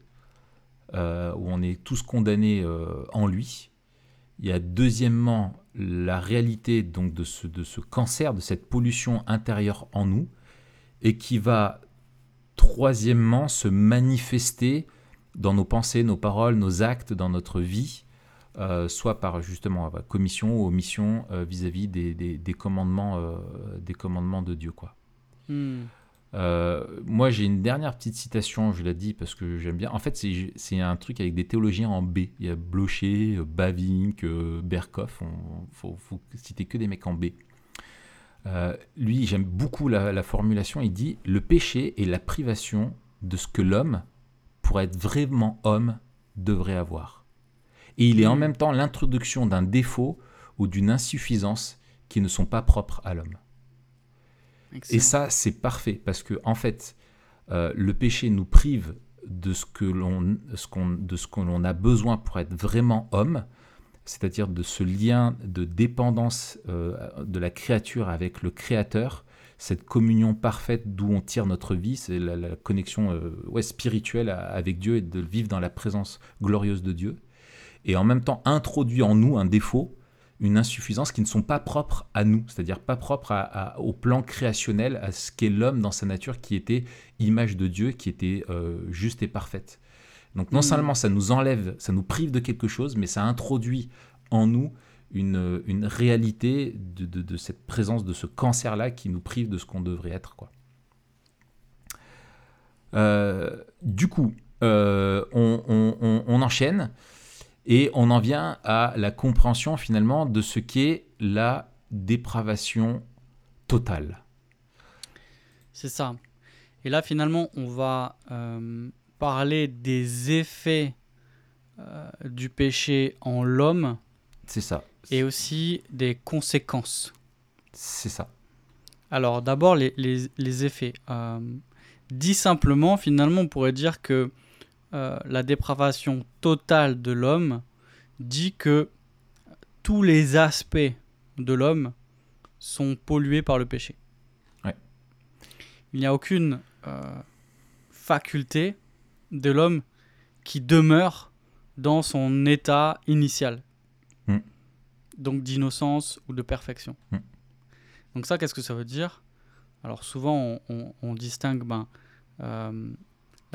euh, où on est tous condamnés euh, en lui. Il y a deuxièmement la réalité donc de ce, de ce cancer, de cette pollution intérieure en nous, et qui va troisièmement se manifester dans nos pensées, nos paroles, nos actes, dans notre vie, euh, soit par justement commission ou omission vis-à-vis des, des, commandements, des commandements de Dieu. Quoi. Hmm. Euh, moi, j'ai une dernière petite citation, je l'ai dit parce que j'aime bien. En fait, c'est un truc avec des théologiens en B. Il y a Blocher, Bavinck, euh, Berkoff. Il faut, faut, citer que des mecs en B. Euh, lui, j'aime beaucoup la, la, formulation. Il dit Le péché est la privation de ce que l'homme, pour être vraiment homme, devrait avoir. Et il est en mmh. même temps l'introduction d'un défaut ou d'une insuffisance qui ne sont pas propres à l'homme. Et ça, c'est parfait parce que en fait, euh, le péché nous prive de ce que l'on de ce que l'on a besoin pour être vraiment homme, c'est-à-dire de ce lien de dépendance euh, de la créature avec le Créateur, cette communion parfaite d'où on tire notre vie, c'est la, connexion euh, ouais, spirituelle avec Dieu et de vivre dans la présence glorieuse de Dieu, et en même temps introduit en nous un défaut une insuffisance qui ne sont pas propres à nous, c'est-à-dire pas propres au plan créationnel, à ce qu'est l'homme dans sa nature qui était image de Dieu, qui était euh, juste et parfaite. Donc non mm. seulement ça nous enlève, ça nous prive de quelque chose, mais ça introduit en nous une, une réalité de, de, cette présence, de ce cancer-là qui nous prive de ce qu'on devrait être. Quoi. Euh, du coup, euh, on, on, on, enchaîne. Et on en vient à la compréhension finalement de ce qu'est la dépravation totale. C'est ça. Et là finalement on va euh, parler des effets euh, du péché en l'homme. C'est ça. Et aussi des conséquences. C'est ça. Alors d'abord les, les, effets. Euh, dit simplement, finalement on pourrait dire que euh, la dépravation totale de l'homme dit que tous les aspects de l'homme sont pollués par le péché. Il n'y a aucune euh, faculté de l'homme qui demeure dans son état initial. Hmm. Donc d'innocence ou de perfection. Hmm. Donc ça, qu'est-ce que ça veut dire? Alors souvent, on, distingue ben, euh,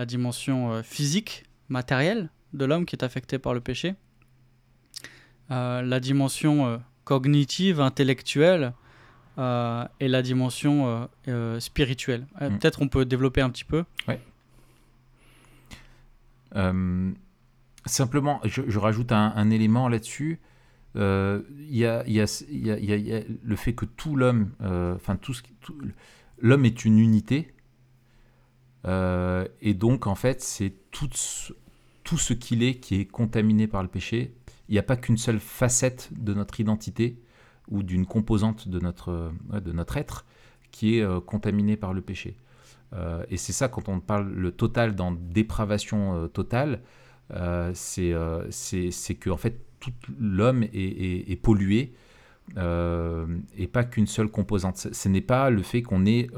la dimension euh, physique, matérielle de l'homme qui est affecté par le péché, euh, la dimension euh, cognitive, intellectuelle euh, et la dimension euh, euh, spirituelle. Euh, Mm. Peut-être on peut développer un petit peu. Euh, simplement, je, je rajoute un, un élément là-dessus. Euh, Il y, a, il y, a, il y a- il y a- il y a le fait que tout l'homme, euh, enfin tout ce qui- tout- l'homme est une unité, Euh, et donc en fait c'est tout, tout ce qu'il est qui est contaminé par le péché. Il n'y a pas qu'une seule facette de notre identité ou d'une composante de notre, de notre être qui est euh, contaminée par le péché. Euh, et c'est ça, quand on parle le total dans dépravation totale, c'est que en fait, tout l'homme est, est- pollué et pas qu'une seule composante. Ce, n'est pas le fait qu'on ait,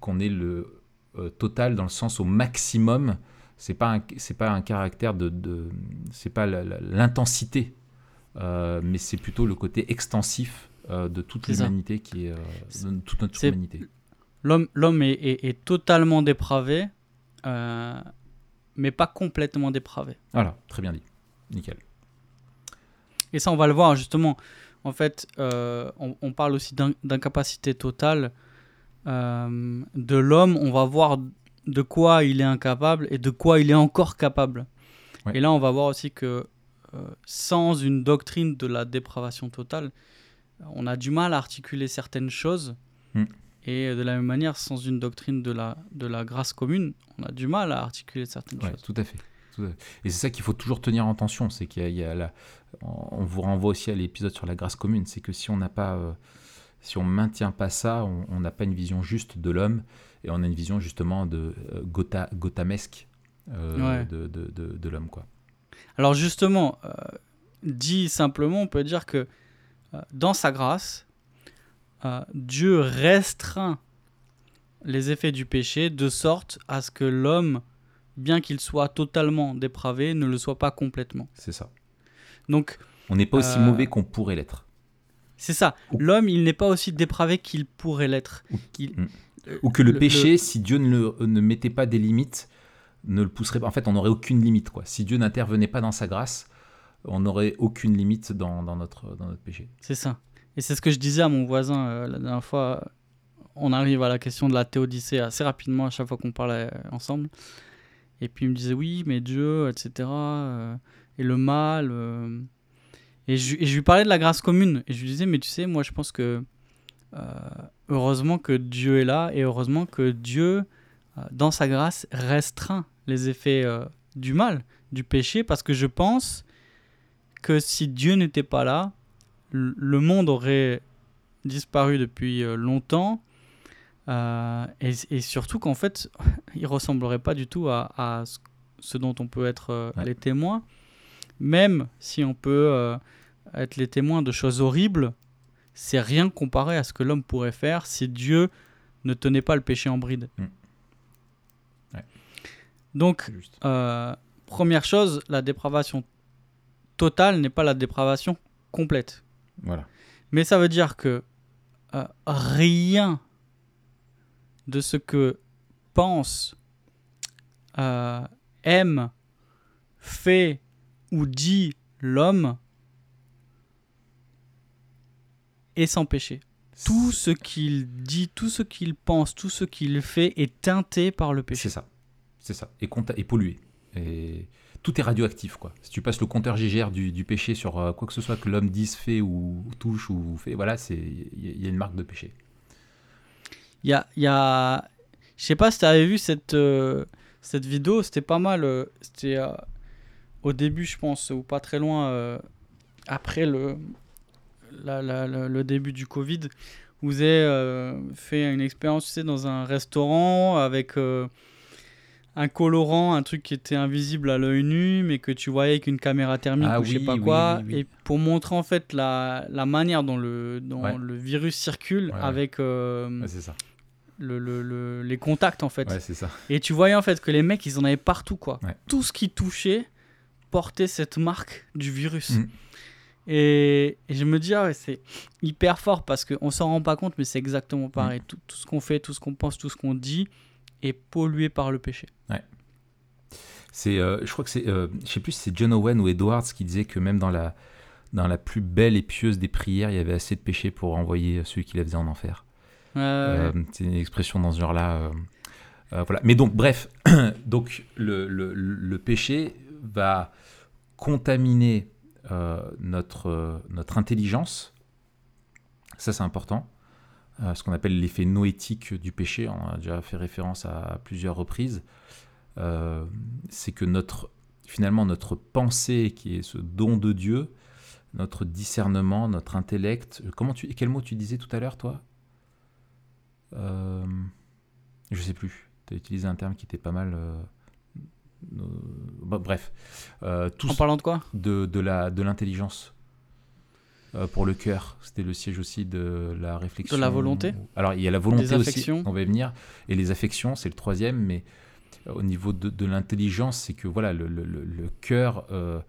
qu'on ait le total dans le sens au maximum. C'est pas un, c'est pas un caractère de, de c'est pas l'intensité, euh, mais c'est plutôt le côté extensif euh, de toute l'humanité qui est euh, de toute notre humanité. L'homme, l'homme est, est- est totalement dépravé, euh, mais pas complètement dépravé. Voilà, très bien dit, nickel. Et ça, on va le voir justement. En fait, euh, on, on parle aussi d'in- d'incapacité totale euh, de l'homme. On va voir de quoi il est incapable et de quoi il est encore capable. Ouais. Et là, on va voir aussi que euh, sans une doctrine de la dépravation totale, on a du mal à articuler certaines choses. Mm. Et de la même manière, sans une doctrine de la, de la grâce commune, on a du mal à articuler certaines Ouais, choses. tout à fait. Et c'est ça qu'il faut toujours tenir en tension, c'est qu'il y a, il y a la- on vous renvoie aussi à l'épisode sur la grâce commune, c'est que si on n'a pas, euh, si on maintient pas ça, on n'a pas une vision juste de l'homme et on a une vision justement de euh, gotha- gothamesque euh, Ouais. de, de, de, de l'homme quoi. Alors justement, euh, dit simplement, on peut dire que euh, dans sa grâce, euh, Dieu restreint les effets du péché de sorte à ce que l'homme, bien qu'il soit totalement dépravé, ne le soit pas complètement. C'est ça. Donc On n'est pas aussi mauvais qu'on pourrait l'être. C'est ça. L'homme, il n'est pas aussi dépravé qu'il pourrait l'être. Ou- Il- Mm. Ou que le, le- péché, si Dieu ne, le- ne mettait pas des limites, ne le pousserait pas. En fait, on n'aurait aucune limite. Quoi. Si Dieu n'intervenait pas dans sa grâce, on n'aurait aucune limite dans, dans notre, dans notre péché. C'est ça. Et c'est ce que je disais à mon voisin euh, la dernière fois. On arrive à la question de la théodicée assez rapidement à chaque fois qu'on parlait euh, ensemble. Et puis il me disait oui, mais Dieu, etc. euh, et le mal. euh. Et, je, et je lui parlais de la grâce commune. Et je lui disais, mais tu sais, moi je pense que euh, heureusement que Dieu est là et heureusement que Dieu, euh, dans sa grâce, restreint les effets euh, du mal, du péché, parce que je pense que si Dieu n'était pas là, le monde aurait disparu depuis longtemps. et, et surtout qu'en fait, il ressemblerait pas du tout à, à ce- dont on peut être Ouais. les témoins. Même si on peut euh, être les témoins de choses horribles, c'est rien comparé à ce que l'homme pourrait faire si Dieu ne tenait pas le péché en bride. Mm. Ouais. Donc, euh, première chose, la dépravation totale n'est pas la dépravation complète. Voilà. Mais ça veut dire que euh, rien de ce que pense, euh, aime, fait ou dit l'homme est sans péché. Tout ce qu'il dit, tout ce qu'il pense, tout ce qu'il fait est teinté par le C'est péché. ça. C'est ça. Et, pollué. Et tout est radioactif, quoi. Si tu passes le compteur GGR du, du péché sur euh, quoi que ce soit que l'homme dise, fait ou touche ou fait, voilà, c'est il y, a- il y a une marque de péché. Il y a, il y a... Je sais pas si tu avais vu cette, euh, cette vidéo, c'était pas mal. euh, C'était au début, je pense, ou pas très loin euh, après le, la- la- la- le début du Covid. Vous avez euh, fait une expérience, tu sais, dans un restaurant avec euh, un colorant, un truc qui était invisible à l'œil nu, mais que tu voyais avec une caméra thermique Ah ou je sais oui, pas oui, quoi. oui, oui. Et pour montrer en fait la, la manière dont le, dont Ouais. le virus circule Ouais, avec Ouais, c'est ça. le- le- le- les contacts en fait. Ça. Et tu voyais en fait que les mecs, ils en avaient partout quoi. Tout ce qui touchait portait cette marque du virus. Mm. Et, et je me dis, ah ouais, c'est hyper fort parce qu'on s'en rend pas compte, mais c'est exactement pareil. Tout, tout ce qu'on fait, tout ce qu'on pense, tout ce qu'on dit est pollué par le péché. C'est, euh, je crois que c'est, euh, je sais plus si c'est John Owen ou Edwards qui disait que même dans la, dans la plus belle et pieuse des prières, il y avait assez de péché pour envoyer celui qui la faisait en enfer. Euh, c'est une expression dans ce genre-là. voilà. Mais donc, bref, donc le, le- le péché va contaminer euh, notre, euh, notre intelligence. Ça, c'est important. Euh, ce qu'on appelle l'effet noétique du péché. On a déjà fait référence à plusieurs reprises. C'est que notre, finalement, notre pensée, qui est ce don de Dieu, notre discernement, notre intellect. Comment tu, quel mot tu disais tout à l'heure, toi? Je sais plus. Tu as utilisé un terme qui était pas mal. Euh, bah, bref. Euh, tout En parlant de quoi? de, de la de l'intelligence euh, pour le cœur. C'était le siège aussi de la réflexion. De la volonté? Alors, il y a la volonté aussi, on va y venir. Et les affections, c'est le troisième. Mais euh, au niveau de, de l'intelligence, c'est que voilà, le, le- cœur, euh,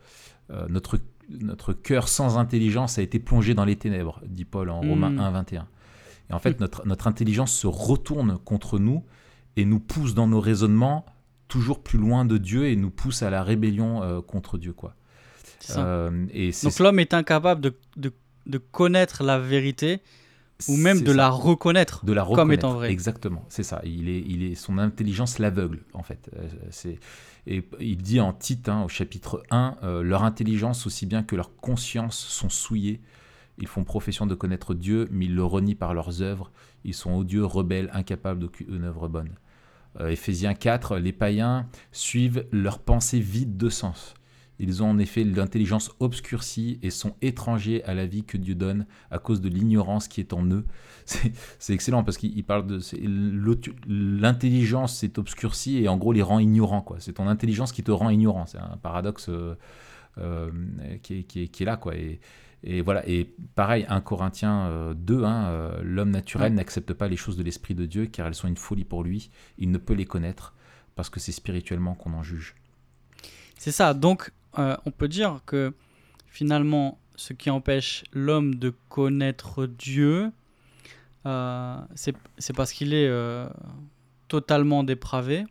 notre, notre cœur sans intelligence a été plongé dans les ténèbres, dit Paul en Mm. Romains 1, 21. Et en fait, notre, notre intelligence se retourne contre nous et nous pousse dans nos raisonnements toujours plus loin de Dieu et nous pousse à la rébellion euh, contre Dieu. Quoi. Euh, et Donc l'homme est incapable de, de, de connaître la vérité ou même de ça. la reconnaître. de la comme reconnaître. étant vrai. Exactement, c'est ça. Il est, il est, son intelligence l'aveugle, en fait. Euh, c'est, et il dit en Tite, hein, au chapitre 1, euh, leur intelligence aussi bien que leur conscience sont souillées. Ils font profession de connaître Dieu, mais ils le renient par leurs œuvres. Ils sont odieux, rebelles, incapables d'aucune œuvre bonne. Euh, Éphésiens 4, les païens suivent leurs pensées vides de sens. Ils ont en effet l'intelligence obscurcie et sont étrangers à la vie que Dieu donne à cause de l'ignorance qui est en eux. C'est c'est excellent parce qu'il il parle de c'est- l'intelligence s'est obscurcie et en gros les rend ignorants. C'est ton intelligence qui te rend ignorant. C'est un paradoxe euh, euh, qui, est, là quoi. Et voilà. Et pareil, 1 Corinthiens euh, 2, hein, euh, l'homme naturel Ouais. n'accepte pas les choses de l'esprit de Dieu car elles sont une folie pour lui. Il ne peut les connaître parce que c'est spirituellement qu'on en juge. C'est ça. Donc euh, on peut dire que finalement ce qui empêche l'homme de connaître Dieu, euh, c'est parce qu'il est euh, totalement dépravé.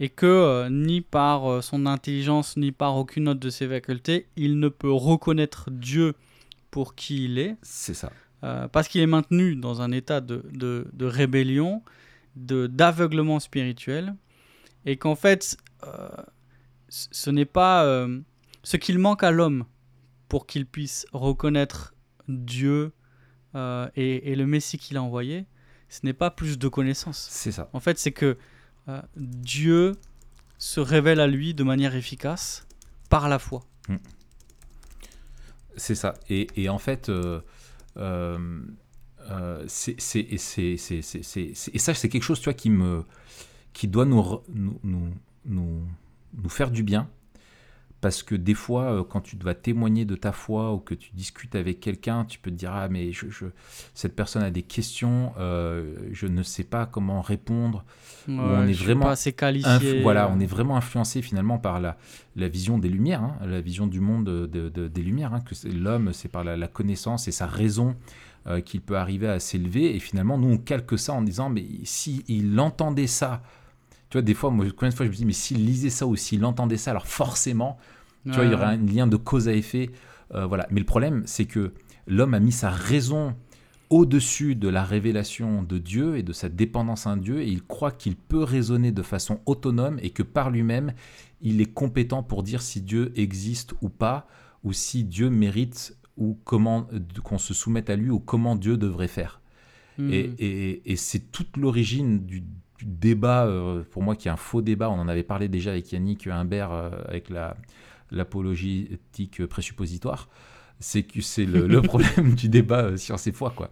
Et que euh, ni par euh, son intelligence ni par aucune autre de ses facultés, il ne peut reconnaître Dieu pour qui il est. C'est ça. Euh, parce qu'il est maintenu dans un état de, de, de rébellion, de, d'aveuglement spirituel, et qu'en fait, ce n'est pas ce qu'il manque à l'homme pour qu'il puisse reconnaître Dieu et, et le Messie qu'il a envoyé, ce n'est pas plus de connaissances. C'est ça. En fait, c'est que euh, Dieu se révèle à lui de manière efficace par la foi. C'est ça. Et, en fait, euh, euh, c'est, et c'est- quelque chose, tu vois, qui me, qui doit nous, nous, nous, nous faire du bien. Parce que des fois, euh, quand tu dois témoigner de ta foi ou que tu discutes avec quelqu'un, tu peux te dire ah mais je, je- cette personne a des questions, euh, je ne sais pas comment répondre. on est je vraiment pas assez qualifié. voilà, on est vraiment influencé finalement par la, la vision des Lumières, hein, la vision du monde de- de- des Lumières, hein, que l'homme, c'est par la, la connaissance et sa raison euh, qu'il peut arriver à s'élever. Et finalement, nous, on calque ça en disant, mais si il entendait ça, tu vois, des fois, moi, combien de fois je me dis, mais s'il lisait ça ou s'il entendait ça, alors forcément, tu vois, il y aurait un lien de cause à effet. euh, voilà. Mais le problème, c'est que l'homme a mis sa raison au-dessus de la révélation de Dieu et de sa dépendance à un Dieu, et il croit qu'il peut raisonner de façon autonome et que par lui-même, il est compétent pour dire si Dieu existe ou pas, ou si Dieu mérite ou comment qu'on se soumette à lui ou comment Dieu devrait faire. Hmm. Et, et- et c'est toute l'origine du, du débat, euh, pour moi, qui est un faux débat. On en avait parlé déjà avec Yannick Humbert, euh, avec la, l'apologétique présuppositoire. C'est que c'est le, le problème du débat euh, science et foi, quoi.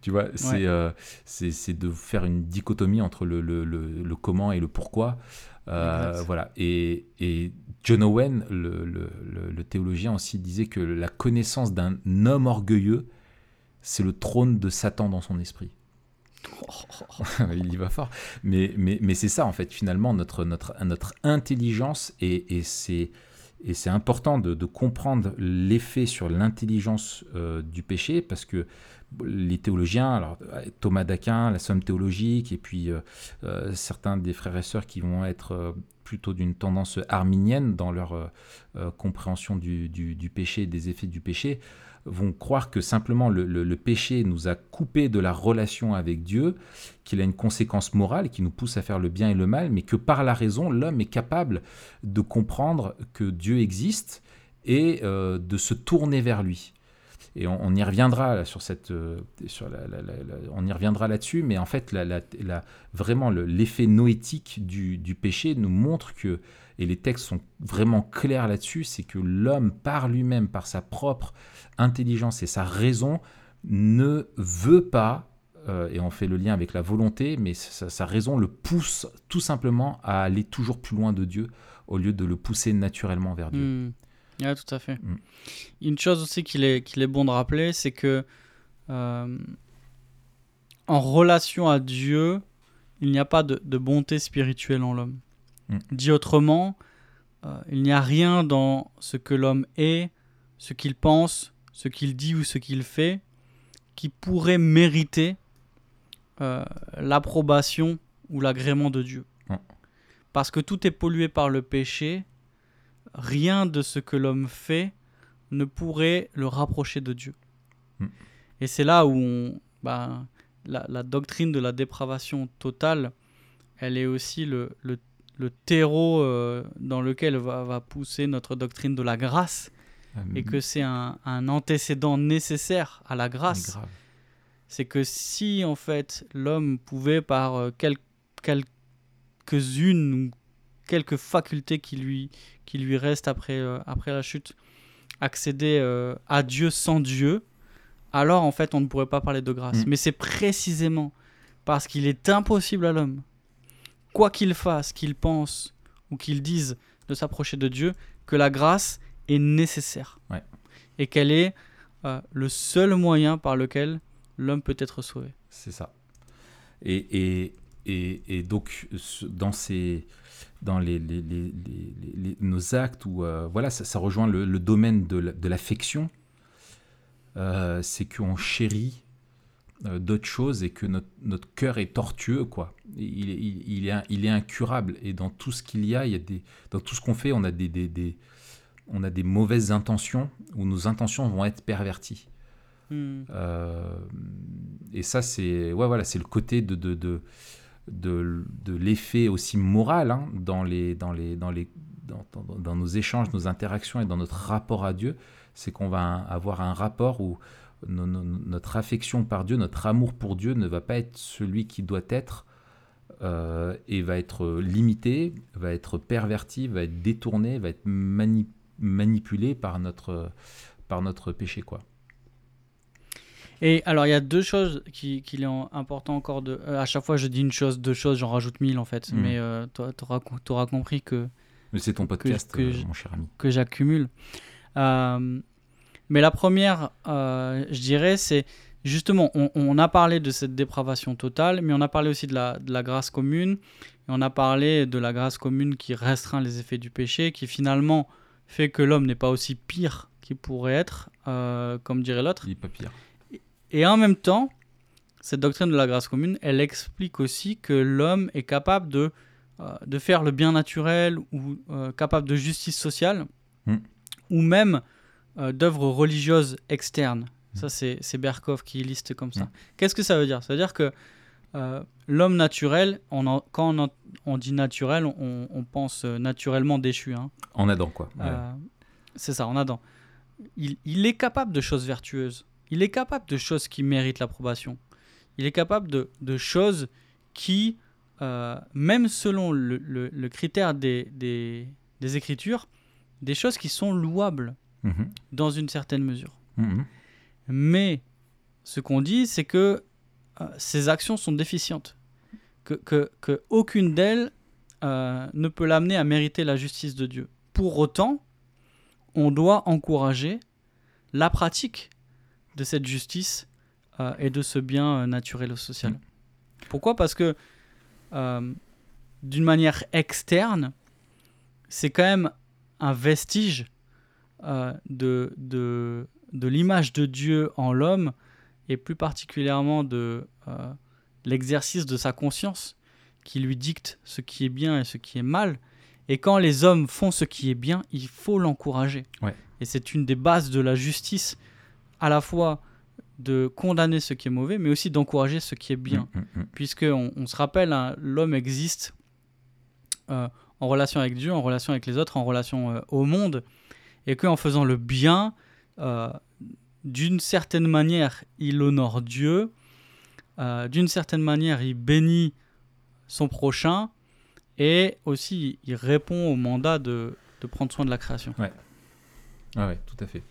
Tu vois, c'est euh, c'est c'est de faire une dichotomie entre le, le, le- comment et le pourquoi. Euh, voilà. Et, et John Owen, le théologien aussi, disait que la connaissance d'un homme orgueilleux, c'est le trône de Satan dans son esprit. Il y va fort. Mais, mais, mais c'est ça, en fait, finalement, notre, notre, notre intelligence, et, et c'est Et c'est important de, comprendre l'effet sur l'intelligence euh, du péché, parce que les théologiens, alors Thomas d'Aquin, la Somme théologique, et puis euh, euh, certains des frères et sœurs qui vont être plutôt d'une tendance arminienne dans leur compréhension du, péché des effets du péché, vont croire que simplement le, le- péché nous a coupé de la relation avec Dieu, qu'il a une conséquence morale qui nous pousse à faire le bien et le mal, mais que par la raison, l'homme est capable de comprendre que Dieu existe et euh, de se tourner vers lui. Et on, y reviendra sur cette, euh, sur la- on y reviendra là-dessus, mais en fait, vraiment le- l'effet noétique du, du péché nous montre que, et les textes sont vraiment clairs là-dessus, c'est que l'homme par lui-même, par sa propre intelligence et sa raison, ne veut pas, euh, et on fait le lien avec la volonté, mais sa, sa raison le pousse tout simplement à aller toujours plus loin de Dieu, au lieu de le pousser naturellement vers Dieu. Hmm. Ouais, tout à fait. Mm. Une chose aussi qu'il est, qu'il est bon de rappeler, c'est que euh, en relation à Dieu, il n'y a pas de, de bonté spirituelle en l'homme. Mm. Dit autrement, euh, il n'y a rien dans ce que l'homme est, ce qu'il pense, ce qu'il dit ou ce qu'il fait, qui pourrait mériter euh, l'approbation ou l'agrément de Dieu. Mm. Parce que tout est pollué par le péché, rien de ce que l'homme fait ne pourrait le rapprocher de Dieu. Mm. Et c'est là où on- bah, la, la doctrine de la dépravation totale, elle est aussi le, le- le terreau euh, dans lequel va, va pousser notre doctrine de la grâce, et que c'est un, un antécédent nécessaire à la grâce c'est que si en fait l'homme pouvait par euh, quel- quelques-unes ou quelques facultés qui lui, qui lui restent après, euh, après la chute accéder à Dieu sans Dieu, alors en fait on ne pourrait pas parler de grâce. Mm. Mais c'est précisément parce qu'il est impossible à l'homme, quoi qu'il fasse, qu'il pense ou qu'il dise de s'approcher de Dieu, que la grâce est nécessaire. Ouais. Et qu'elle est euh, le seul moyen par lequel l'homme peut être sauvé. C'est ça. Et, et, et, et donc, dans, ces, dans les, les- les- nos actes, où, euh, voilà, ça, ça rejoint le, le domaine de la- de l'affection, euh, c'est qu'on chérit d'autres choses et que notre, notre cœur est tortueux, quoi. Il, est- il, il est, il est incurable. Et dans tout ce qu'il y a, il y a des, dans tout ce qu'on fait, on a des, des, des- on a des mauvaises intentions, où nos intentions vont être perverties. Hmm. Euh, et ça, c'est ouais, voilà, c'est le côté de, de, de, de, de l'effet aussi moral hein, dans, les, dans, les, dans, les, dans, dans- dans nos échanges, nos interactions et dans notre rapport à Dieu. C'est qu'on va avoir un rapport où no- no- notre affection par Dieu, notre amour pour Dieu ne va pas être celui qui doit être euh, et va être limité, va être perverti, va être détourné, va être mani- manipulé par notre, par notre péché. quoi. Et alors, il y a deux choses qui- qu'il est en- important encore de. euh, à chaque fois, je dis une chose, deux choses, j'en rajoute mille en fait. Mm. Mais euh, toi, tu auras, compris que, Mais c'est ton podcast, que euh, mon cher ami. que j'accumule. Mais la première, euh, je dirais, c'est justement, on, on a parlé de cette dépravation totale, mais on a parlé aussi de la, de la grâce commune. Et on a parlé de la grâce commune qui restreint les effets du péché, qui finalement fait que l'homme n'est pas aussi pire qu'il pourrait être, euh, comme dirait l'autre. Il est pas pire. Et en même temps, cette doctrine de la grâce commune, elle explique aussi que l'homme est capable de, euh, de faire le bien naturel ou euh, capable de justice sociale Mm. ou même euh, d'œuvres religieuses externes. Mm. Ça, c'est Berkov qui liste comme ça. Mm. Qu'est-ce que ça veut dire? Ça veut dire que euh, l'homme naturel, on en- quand on, en- on dit naturel, on, on pense euh, naturellement déchu. hein. En Adam, quoi. Ouais. Euh, c'est ça, en Adam. Il, il est capable de choses vertueuses. Il est capable de choses qui méritent l'approbation. Il est capable de, de choses qui, même selon le, le- le critère des, des, des Écritures, des choses qui sont louables Mhm. dans une certaine mesure. Mhm. Mais ce qu'on dit, c'est que euh, ces actions sont déficientes. Que, que, que aucune d'elles euh, ne peut l'amener à mériter la justice de Dieu. Pour autant, on doit encourager la pratique de cette justice euh, et de ce bien naturel ou social. Pourquoi? Parce que d'une manière externe, c'est quand même un vestige euh, de, de, de l'image de Dieu en l'homme et plus particulièrement de euh, l'exercice de sa conscience qui lui dicte ce qui est bien et ce qui est mal. Et quand les hommes font ce qui est bien, il faut l'encourager. Ouais. Et c'est une des bases de la justice, à la fois de condamner ce qui est mauvais, mais aussi d'encourager ce qui est bien. Mm, mm, mm. Puisque on, on se rappelle, hein, l'homme existe euh, en relation avec Dieu, en relation avec les autres, en relation euh, au monde, et qu'en faisant le bien, euh, d'une certaine manière, il honore Dieu, euh, d'une certaine manière, il bénit son prochain, et aussi il répond au mandat de, prendre soin de la création. Ah ouais, tout à fait.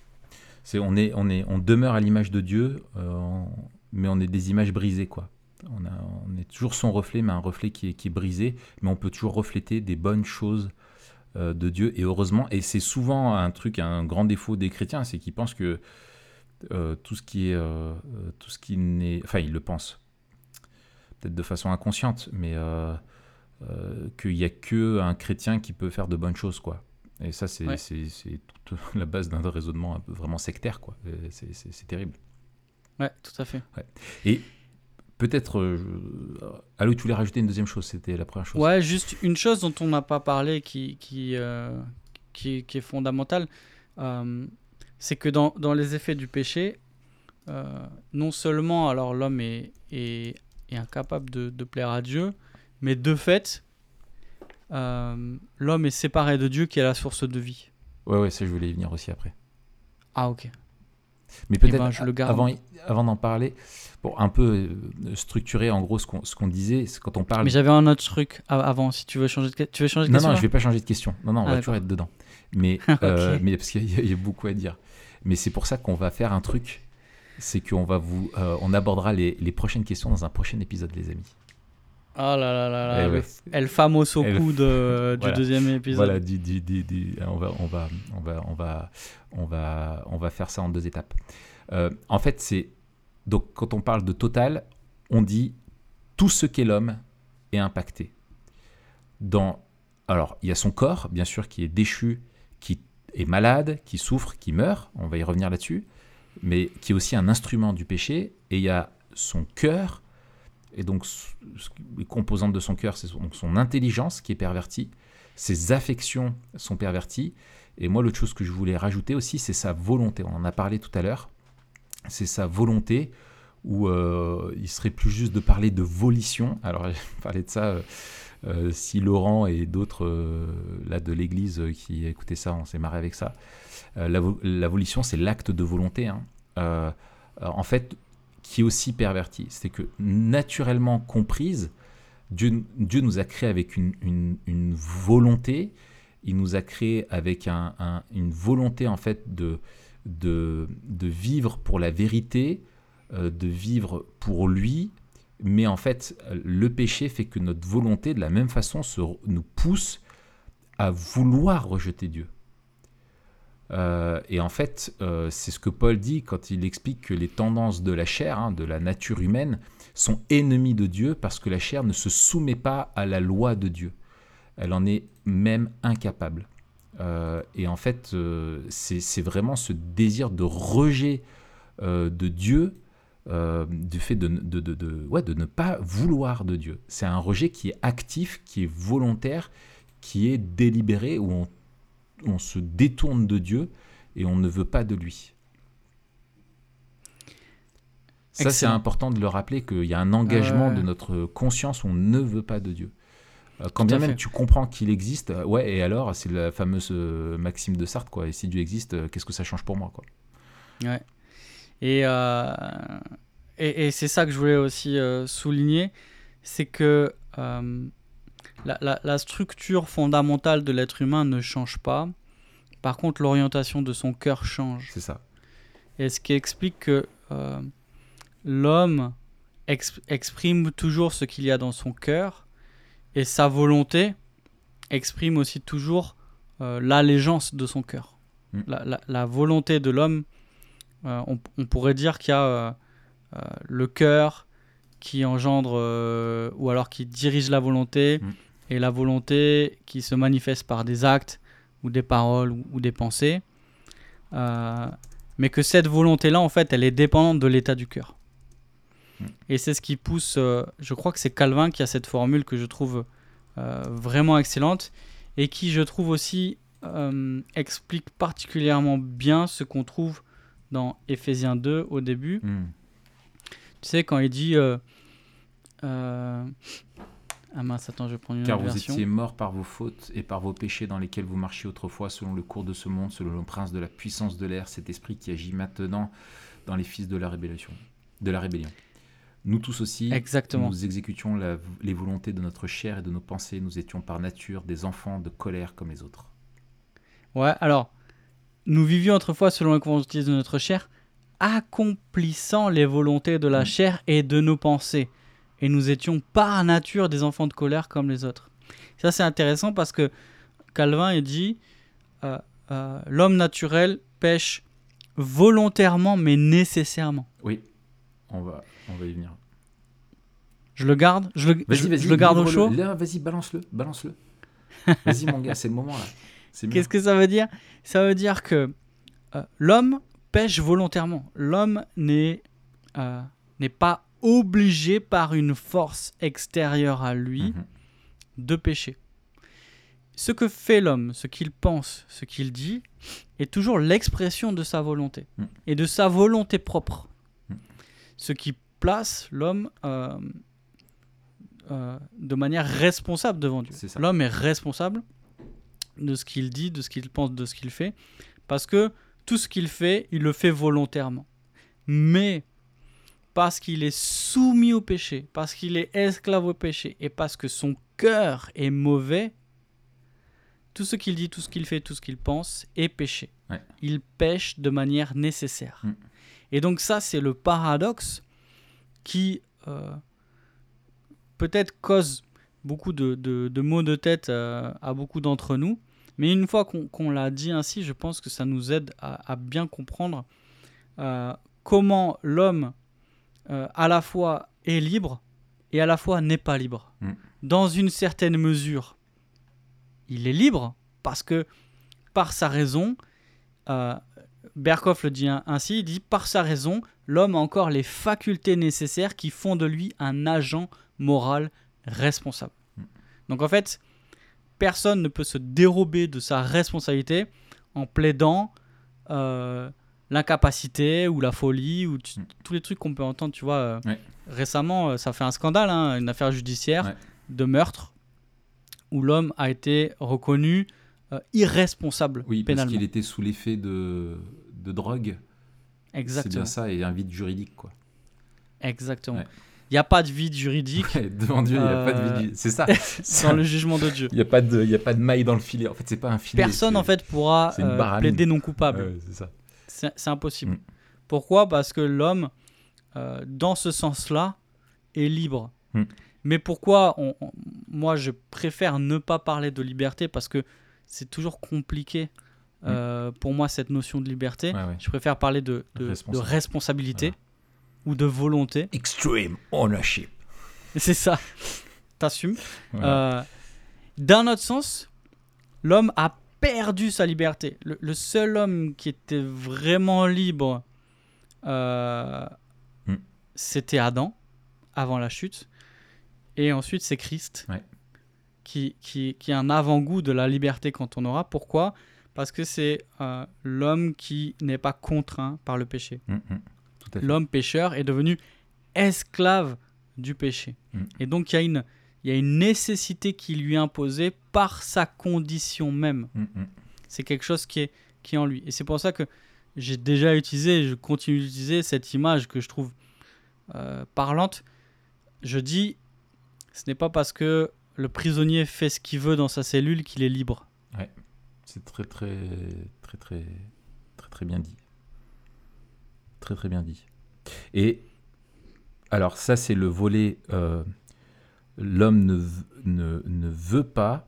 C'est on est on est on demeure à l'image de Dieu, euh, mais on est des images brisées quoi. On, a, on est toujours son reflet, mais un reflet qui est, qui est brisé, mais on peut toujours refléter des bonnes choses de Dieu et heureusement. Et c'est souvent un truc, un grand défaut des chrétiens, c'est qu'ils pensent que euh, tout ce qui est euh, euh, tout ce qui n'est, enfin ils le pensent peut-être de façon inconsciente, mais euh, euh, qu'il n'y a que un chrétien qui peut faire de bonnes choses quoi. Et ça, c'est Ouais. toute la base d'un raisonnement un peu vraiment sectaire, quoi. C'est terrible. Ouais, tout à fait. Et peut-être, euh, Allô, tu voulais rajouter une deuxième chose, c'était la première chose. Ouais, juste une chose dont on n'a pas parlé qui, qui, euh, qui, qui est fondamentale, euh, c'est que dans, dans les effets du péché, non seulement alors l'homme est, est, est incapable de, de plaire à Dieu, mais de fait, l'homme est séparé de Dieu qui est la source de vie. ouais, ouais, ça, je voulais y venir aussi après. Ah ok. Mais peut-être, ben, le garde. avant, avant d'en parler, pour un peu euh, structurer en gros ce qu'on disait, quand on parle. Mais j'avais un autre truc avant, si tu veux changer de, tu veux changer de Non, question non, là je vais pas changer de question. Non, non, on Ah, va toujours être dedans. Mais, euh, mais parce qu'il y, a- il y a beaucoup à dire. Mais c'est pour ça qu'on va faire un truc, c'est qu'on va vous, euh, on abordera les, les prochaines questions dans un prochain épisode, les amis. Oh là là là là, Eh le ouais. El famoso El- coup de, du Voilà. deuxième épisode. Voilà, on, va, on, va, on, va, on, va, on, va, on va faire ça en deux étapes. Euh, en fait, c'est. Donc, quand on parle de total, on dit tout ce qu'est l'homme est impacté. Dans, alors, il y a son corps, bien sûr, qui est déchu, qui est malade, qui souffre, qui meurt. On va y revenir là-dessus. Mais qui est aussi un instrument du péché. Et il y a son cœur. Et donc, les composantes de son cœur, c'est son, intelligence qui est pervertie ses affections sont perverties. Et moi, l'autre chose que je voulais rajouter aussi, c'est sa volonté. On en a parlé tout à l'heure. C'est sa volonté où euh, il serait plus juste de parler de volition. Alors, j'ai parlé de ça. euh, euh, si Laurent et d'autres là de l'Église qui écoutaient ça, on s'est marré avec ça. La, vo- la volition, c'est l'acte de volonté. hein. En fait, qui est aussi perverti. C'est que naturellement comprise, Dieu, Dieu nous a créé avec une, une- volonté, il nous a créé avec un- une volonté en fait de, de, de vivre pour la vérité, euh, de vivre pour lui, mais en fait le péché fait que notre volonté de la même façon se, nous pousse à vouloir rejeter Dieu. Euh, et en fait, euh, c'est ce que Paul dit quand il explique que les tendances de la chair, hein, de la nature humaine, sont ennemies de Dieu parce que la chair ne se soumet pas à la loi de Dieu. Elle en est même incapable. Euh, et en fait, c'est vraiment ce désir de rejet de Dieu, du fait de, de- de- ouais, de ne pas vouloir de Dieu. C'est un rejet qui est actif, qui est volontaire, qui est délibéré, où on, on se détourne de Dieu et on ne veut pas de lui. Ça, c'est important de le rappeler qu'il y a un engagement Ouais. de notre conscience on ne veut pas de Dieu. Euh, Quand bien même fait. tu comprends qu'il existe, euh, ouais, et alors, c'est la fameuse euh, maxime de Sartre, quoi. Et si Dieu existe, euh, qu'est-ce que ça change pour moi, quoi? Ouais. Et, euh, et, et c'est ça que je voulais aussi euh, souligner, c'est que euh, la, la- la structure fondamentale de l'être humain ne change pas. Par contre, l'orientation de son cœur change. C'est ça. Et ce qui explique que euh, l'homme ex- exprime toujours ce qu'il y a dans son cœur et sa volonté exprime aussi toujours euh, l'allégeance de son cœur. Mm. La, la- la volonté de l'homme, euh, on, on pourrait dire qu'il y a le cœur qui engendre ou alors qui dirige la volonté Mm. Et la volonté qui se manifeste par des actes, ou des paroles ou, des pensées, euh, mais que cette volonté-là, en fait, elle est dépendante de l'état du cœur. Mm. Et c'est ce qui pousse, euh, je crois que c'est Calvin qui a cette formule que je trouve euh, vraiment excellente et qui, je trouve aussi, explique particulièrement bien ce qu'on trouve dans Éphésiens 2 au début. Hmm. Tu sais, quand il dit... ah mince, attends, je vais prendre une Car autre vous version. étiez morts par vos fautes et par vos péchés dans lesquels vous marchiez autrefois selon le cours de ce monde, selon le prince de la puissance de l'air, cet esprit qui agit maintenant dans les fils de la rébellion. De la rébellion. Nous tous aussi, Exactement. nous exécutions la- les volontés de notre chair et de nos pensées. Nous étions par nature des enfants de colère comme les autres. Ouais, alors, nous vivions autrefois selon les volontés de notre chair, accomplissant les volontés de la Mm. chair et de nos pensées. Et nous étions par nature des enfants de colère comme les autres. Ça, c'est intéressant parce que Calvin il dit euh, euh, l'homme naturel pêche volontairement mais nécessairement. Oui, on va, on va y venir. Je le garde, je le, Vas-y, je- vas-y. je le garde au chaud. Vas-y, balance-le, balance-le. Vas-y, mon gars, c'est le moment là. Qu'est-ce que ça veut dire? Ça veut dire que euh, l'homme pêche volontairement. L'homme n'est euh, n'est pas obligé par une force extérieure à lui Mhm. de pécher. Ce que fait l'homme, ce qu'il pense, ce qu'il dit, est toujours l'expression de sa volonté Mm. et de sa volonté propre. Mm. Ce qui place l'homme euh, euh, de manière responsable devant Dieu. L'homme est responsable de ce qu'il dit, de ce qu'il pense, de ce qu'il fait, parce que tout ce qu'il fait, il le fait volontairement. Mais parce qu'il est soumis au péché, parce qu'il est esclave au péché, et parce que son cœur est mauvais, tout ce qu'il dit, tout ce qu'il fait, tout ce qu'il pense est péché. Ouais. Il pêche de manière nécessaire. Mm. Et donc ça, c'est le paradoxe qui euh, peut-être cause beaucoup de, de- de maux de tête euh, à beaucoup d'entre nous. Mais une fois qu'on l'a dit ainsi, je pense que ça nous aide à, à bien comprendre euh, comment l'homme euh, à la fois est libre et à la fois n'est pas libre. Mm. Dans une certaine mesure, il est libre parce que par sa raison, euh, Berkoff le dit ainsi, il dit par sa raison, l'homme a encore les facultés nécessaires qui font de lui un agent moral responsable. Mm. Donc en fait, personne ne peut se dérober de sa responsabilité en plaidant euh, l'incapacité ou la folie ou tu- Mm. tous les trucs qu'on peut entendre, tu vois. euh, Ouais. Récemment, euh, ça fait un scandale, hein, une affaire judiciaire Ouais. de meurtre où l'homme a été reconnu euh, irresponsable Oui, parce qu'il était sous l'effet de, de drogue. C'est Exactement. bien ça, et un vide juridique, quoi. Exactement. Ouais. Il n'y a pas de vide juridique Ouais, Devant Dieu, il n'y a pas de Euh, vide. C'est ça. dans le jugement de Dieu. Il n'y a, pas de- y a pas de maille dans le filet. En fait, c'est pas un filet. Personne c'est- en fait pourra c'est euh, plaider non coupable. Ouais, c'est ça. C'est impossible. Mm. Pourquoi? Parce que l'homme, euh, dans ce sens-là, est libre. Mm. Mais pourquoi on- on- Moi, je préfère ne pas parler de liberté parce que c'est toujours compliqué euh, pour moi cette notion de liberté. Mm. Ouais, ouais. Je préfère parler de, de- de Responsable. responsabilité ou de volonté. Extreme ownership. C'est ça. T'assumes. Euh, D'un autre sens, l'homme a perdu sa liberté. Le, le seul homme qui était vraiment libre, euh, Hmm. c'était Adam, avant la chute. Et ensuite, c'est Christ, Ouais. qui, qui, qui est un avant-goût de la liberté quand on aura. Pourquoi? Parce que c'est euh, l'homme qui n'est pas contraint par le péché. Mm, mm. À fait. L'homme pécheur est devenu esclave du péché. Mm. Et donc il y, a une- il y a une nécessité qui lui est imposée par sa condition même. Mm, mm. C'est quelque chose qui est, qui est en lui. Et c'est pour ça que j'ai déjà utilisé, je continue d'utiliser cette image que je trouve euh, parlante. Je dis, ce n'est pas parce que le prisonnier fait ce qu'il veut dans sa cellule qu'il est libre. C'est très, très, très, très, très, très bien dit. Très, très bien dit. Et alors, ça, c'est le volet. euh, l'homme ne, ne, ne veut pas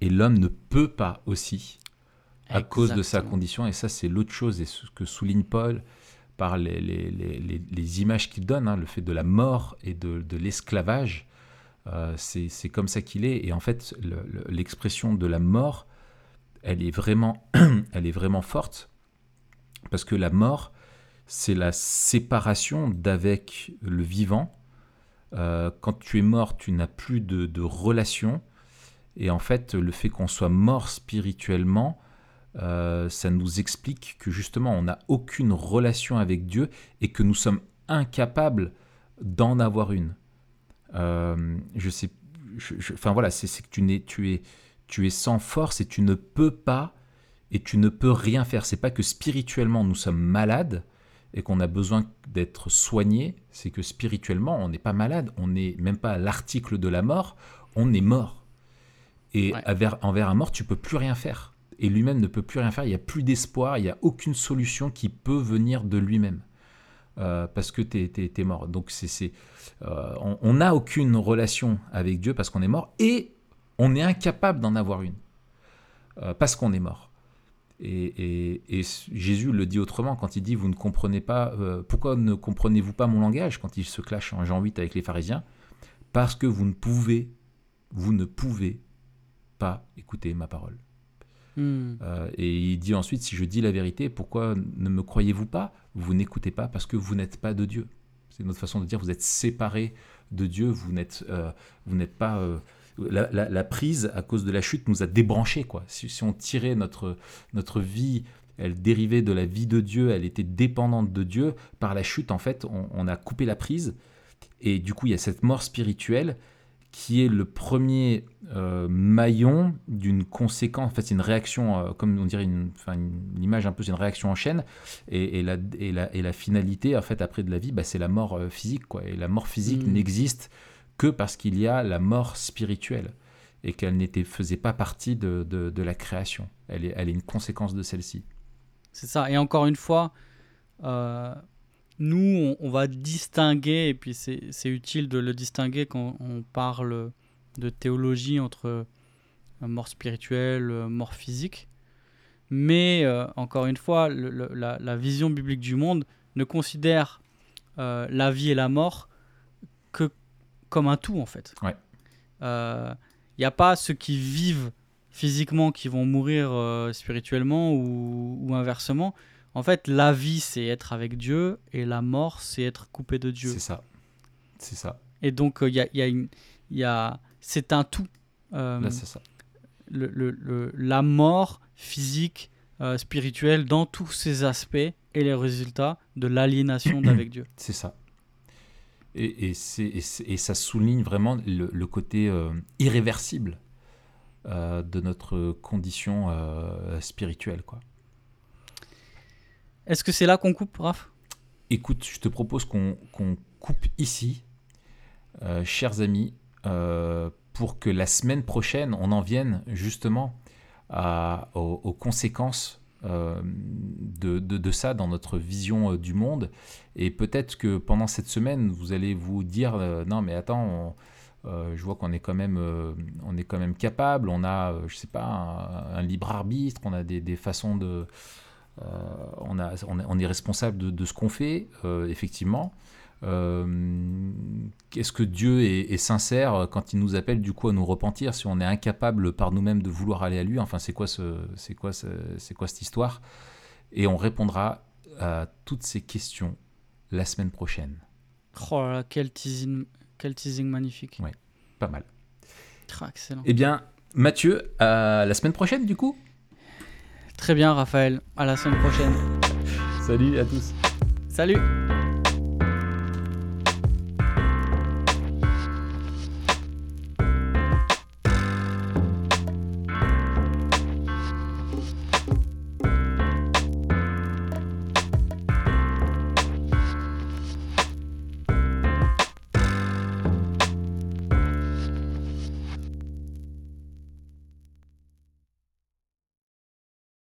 et l'homme ne peut pas aussi à cause de sa condition. Et ça, c'est l'autre chose, et ce que souligne Paul par les, les, les, images qu'il donne, hein, le fait de la mort et de, de l'esclavage. euh, c'est comme ça qu'il est. Et en fait, le- le- l'expression de la mort elle est vraiment, elle est vraiment forte parce que la mort, c'est la séparation d'avec le vivant. Euh, quand tu es mort, tu n'as plus de, relation. Et en fait, le fait qu'on soit mort spirituellement, euh, ça nous explique que justement, on n'a aucune relation avec Dieu et que nous sommes incapables d'en avoir une. Euh, je sais, enfin voilà, c'est que tu, es, tu, es, tu es sans force et tu ne peux pas et tu ne peux rien faire. C'est pas que spirituellement nous sommes malades et qu'on a besoin d'être soignés, c'est que spirituellement on n'est pas malade, on n'est même pas à l'article de la mort, on est mort. Et envers, envers un mort, tu peux plus rien faire. Et lui-même ne peut plus rien faire, il n'y a plus d'espoir, il n'y a aucune solution qui peut venir de lui-même. Euh, parce que tu es, mort. Donc c'est, euh, on n'a aucune relation avec Dieu parce qu'on est mort et on est incapable d'en avoir une euh, parce qu'on est mort. Et, Jésus le dit autrement quand il dit Vous ne comprenez pas, pourquoi ne comprenez-vous pas mon langage quand il se clash en Jean 8 avec les pharisiens? Parce que vous ne pouvez, vous ne pouvez pas écouter ma parole. Hmm. Euh, et il dit ensuite, si je dis la vérité, pourquoi ne me croyez-vous pas? Vous n'écoutez pas parce que vous n'êtes pas de Dieu. C'est notre façon de dire, vous êtes séparés de Dieu, vous n'êtes, euh, vous n'êtes pas... La, prise, à cause de la chute, nous a débranchés. Quoi. Si, on tirait notre, notre vie, elle dérivait de la vie de Dieu, elle était dépendante de Dieu, par la chute, en fait, on, on a coupé la prise. Et du coup, il y a cette mort spirituelle qui est le premier euh, maillon d'une conséquence, en fait c'est une réaction, euh, comme on dirait une, une, image un peu, c'est une réaction en chaîne, et, et, la, et, la, et, la, finalité en fait après de la vie, bah, c'est la mort euh, physique, quoi. et la mort physique mm. n'existe que parce qu'il y a la mort spirituelle, et qu'elle n'était faisait pas partie de, de, la création, elle est, elle est une conséquence de celle-ci. C'est ça, et encore une fois, nous, on, va distinguer, et puis c'est utile de le distinguer quand on parle de théologie entre euh, mort spirituelle, euh, mort physique. Mais euh, encore une fois, la, vision biblique du monde ne considère la vie et la mort comme un tout en fait. Il ouais. n'y a pas ceux qui vivent physiquement qui vont mourir spirituellement ou, ou, inversement. En fait, la vie, c'est être avec Dieu et la mort, c'est être coupé de Dieu. C'est ça. C'est ça. Et donc, il euh, y, a, une, y a, c'est un tout. Euh, Là, c'est ça. Le, le, la mort physique, euh, spirituelle, dans tous ses aspects et les résultats de l'aliénation d'avec Dieu. C'est ça. Et, et, et, ça souligne vraiment le, côté irréversible de notre condition spirituelle, quoi. Est-ce que c'est là qu'on coupe, Raph? Écoute, je te propose qu'on coupe ici, euh, chers amis, euh, pour que la semaine prochaine, on en vienne justement aux, conséquences euh, de, ça dans notre vision du monde. Et peut-être que pendant cette semaine, vous allez vous dire, non mais attends, je vois qu'on est quand même, est quand même capable, on a, je sais pas, un, libre arbitre, on a des façons de euh, on, a, on, est responsable de, ce qu'on fait, euh, effectivement. Euh, est-ce que Dieu est, sincère quand il nous appelle du coup à nous repentir si on est incapable par nous-mêmes de vouloir aller à lui? Enfin, c'est quoi, ce, c'est quoi, c'est quoi cette histoire? Et on répondra à toutes ces questions la semaine prochaine. Oh là là, quel teasing, quel teasing magnifique. Oui, pas mal. Oh, excellent. Eh bien, Mathieu, à la semaine prochaine du coup Très bien, Raphaël. À la semaine prochaine. Salut à tous. Salut.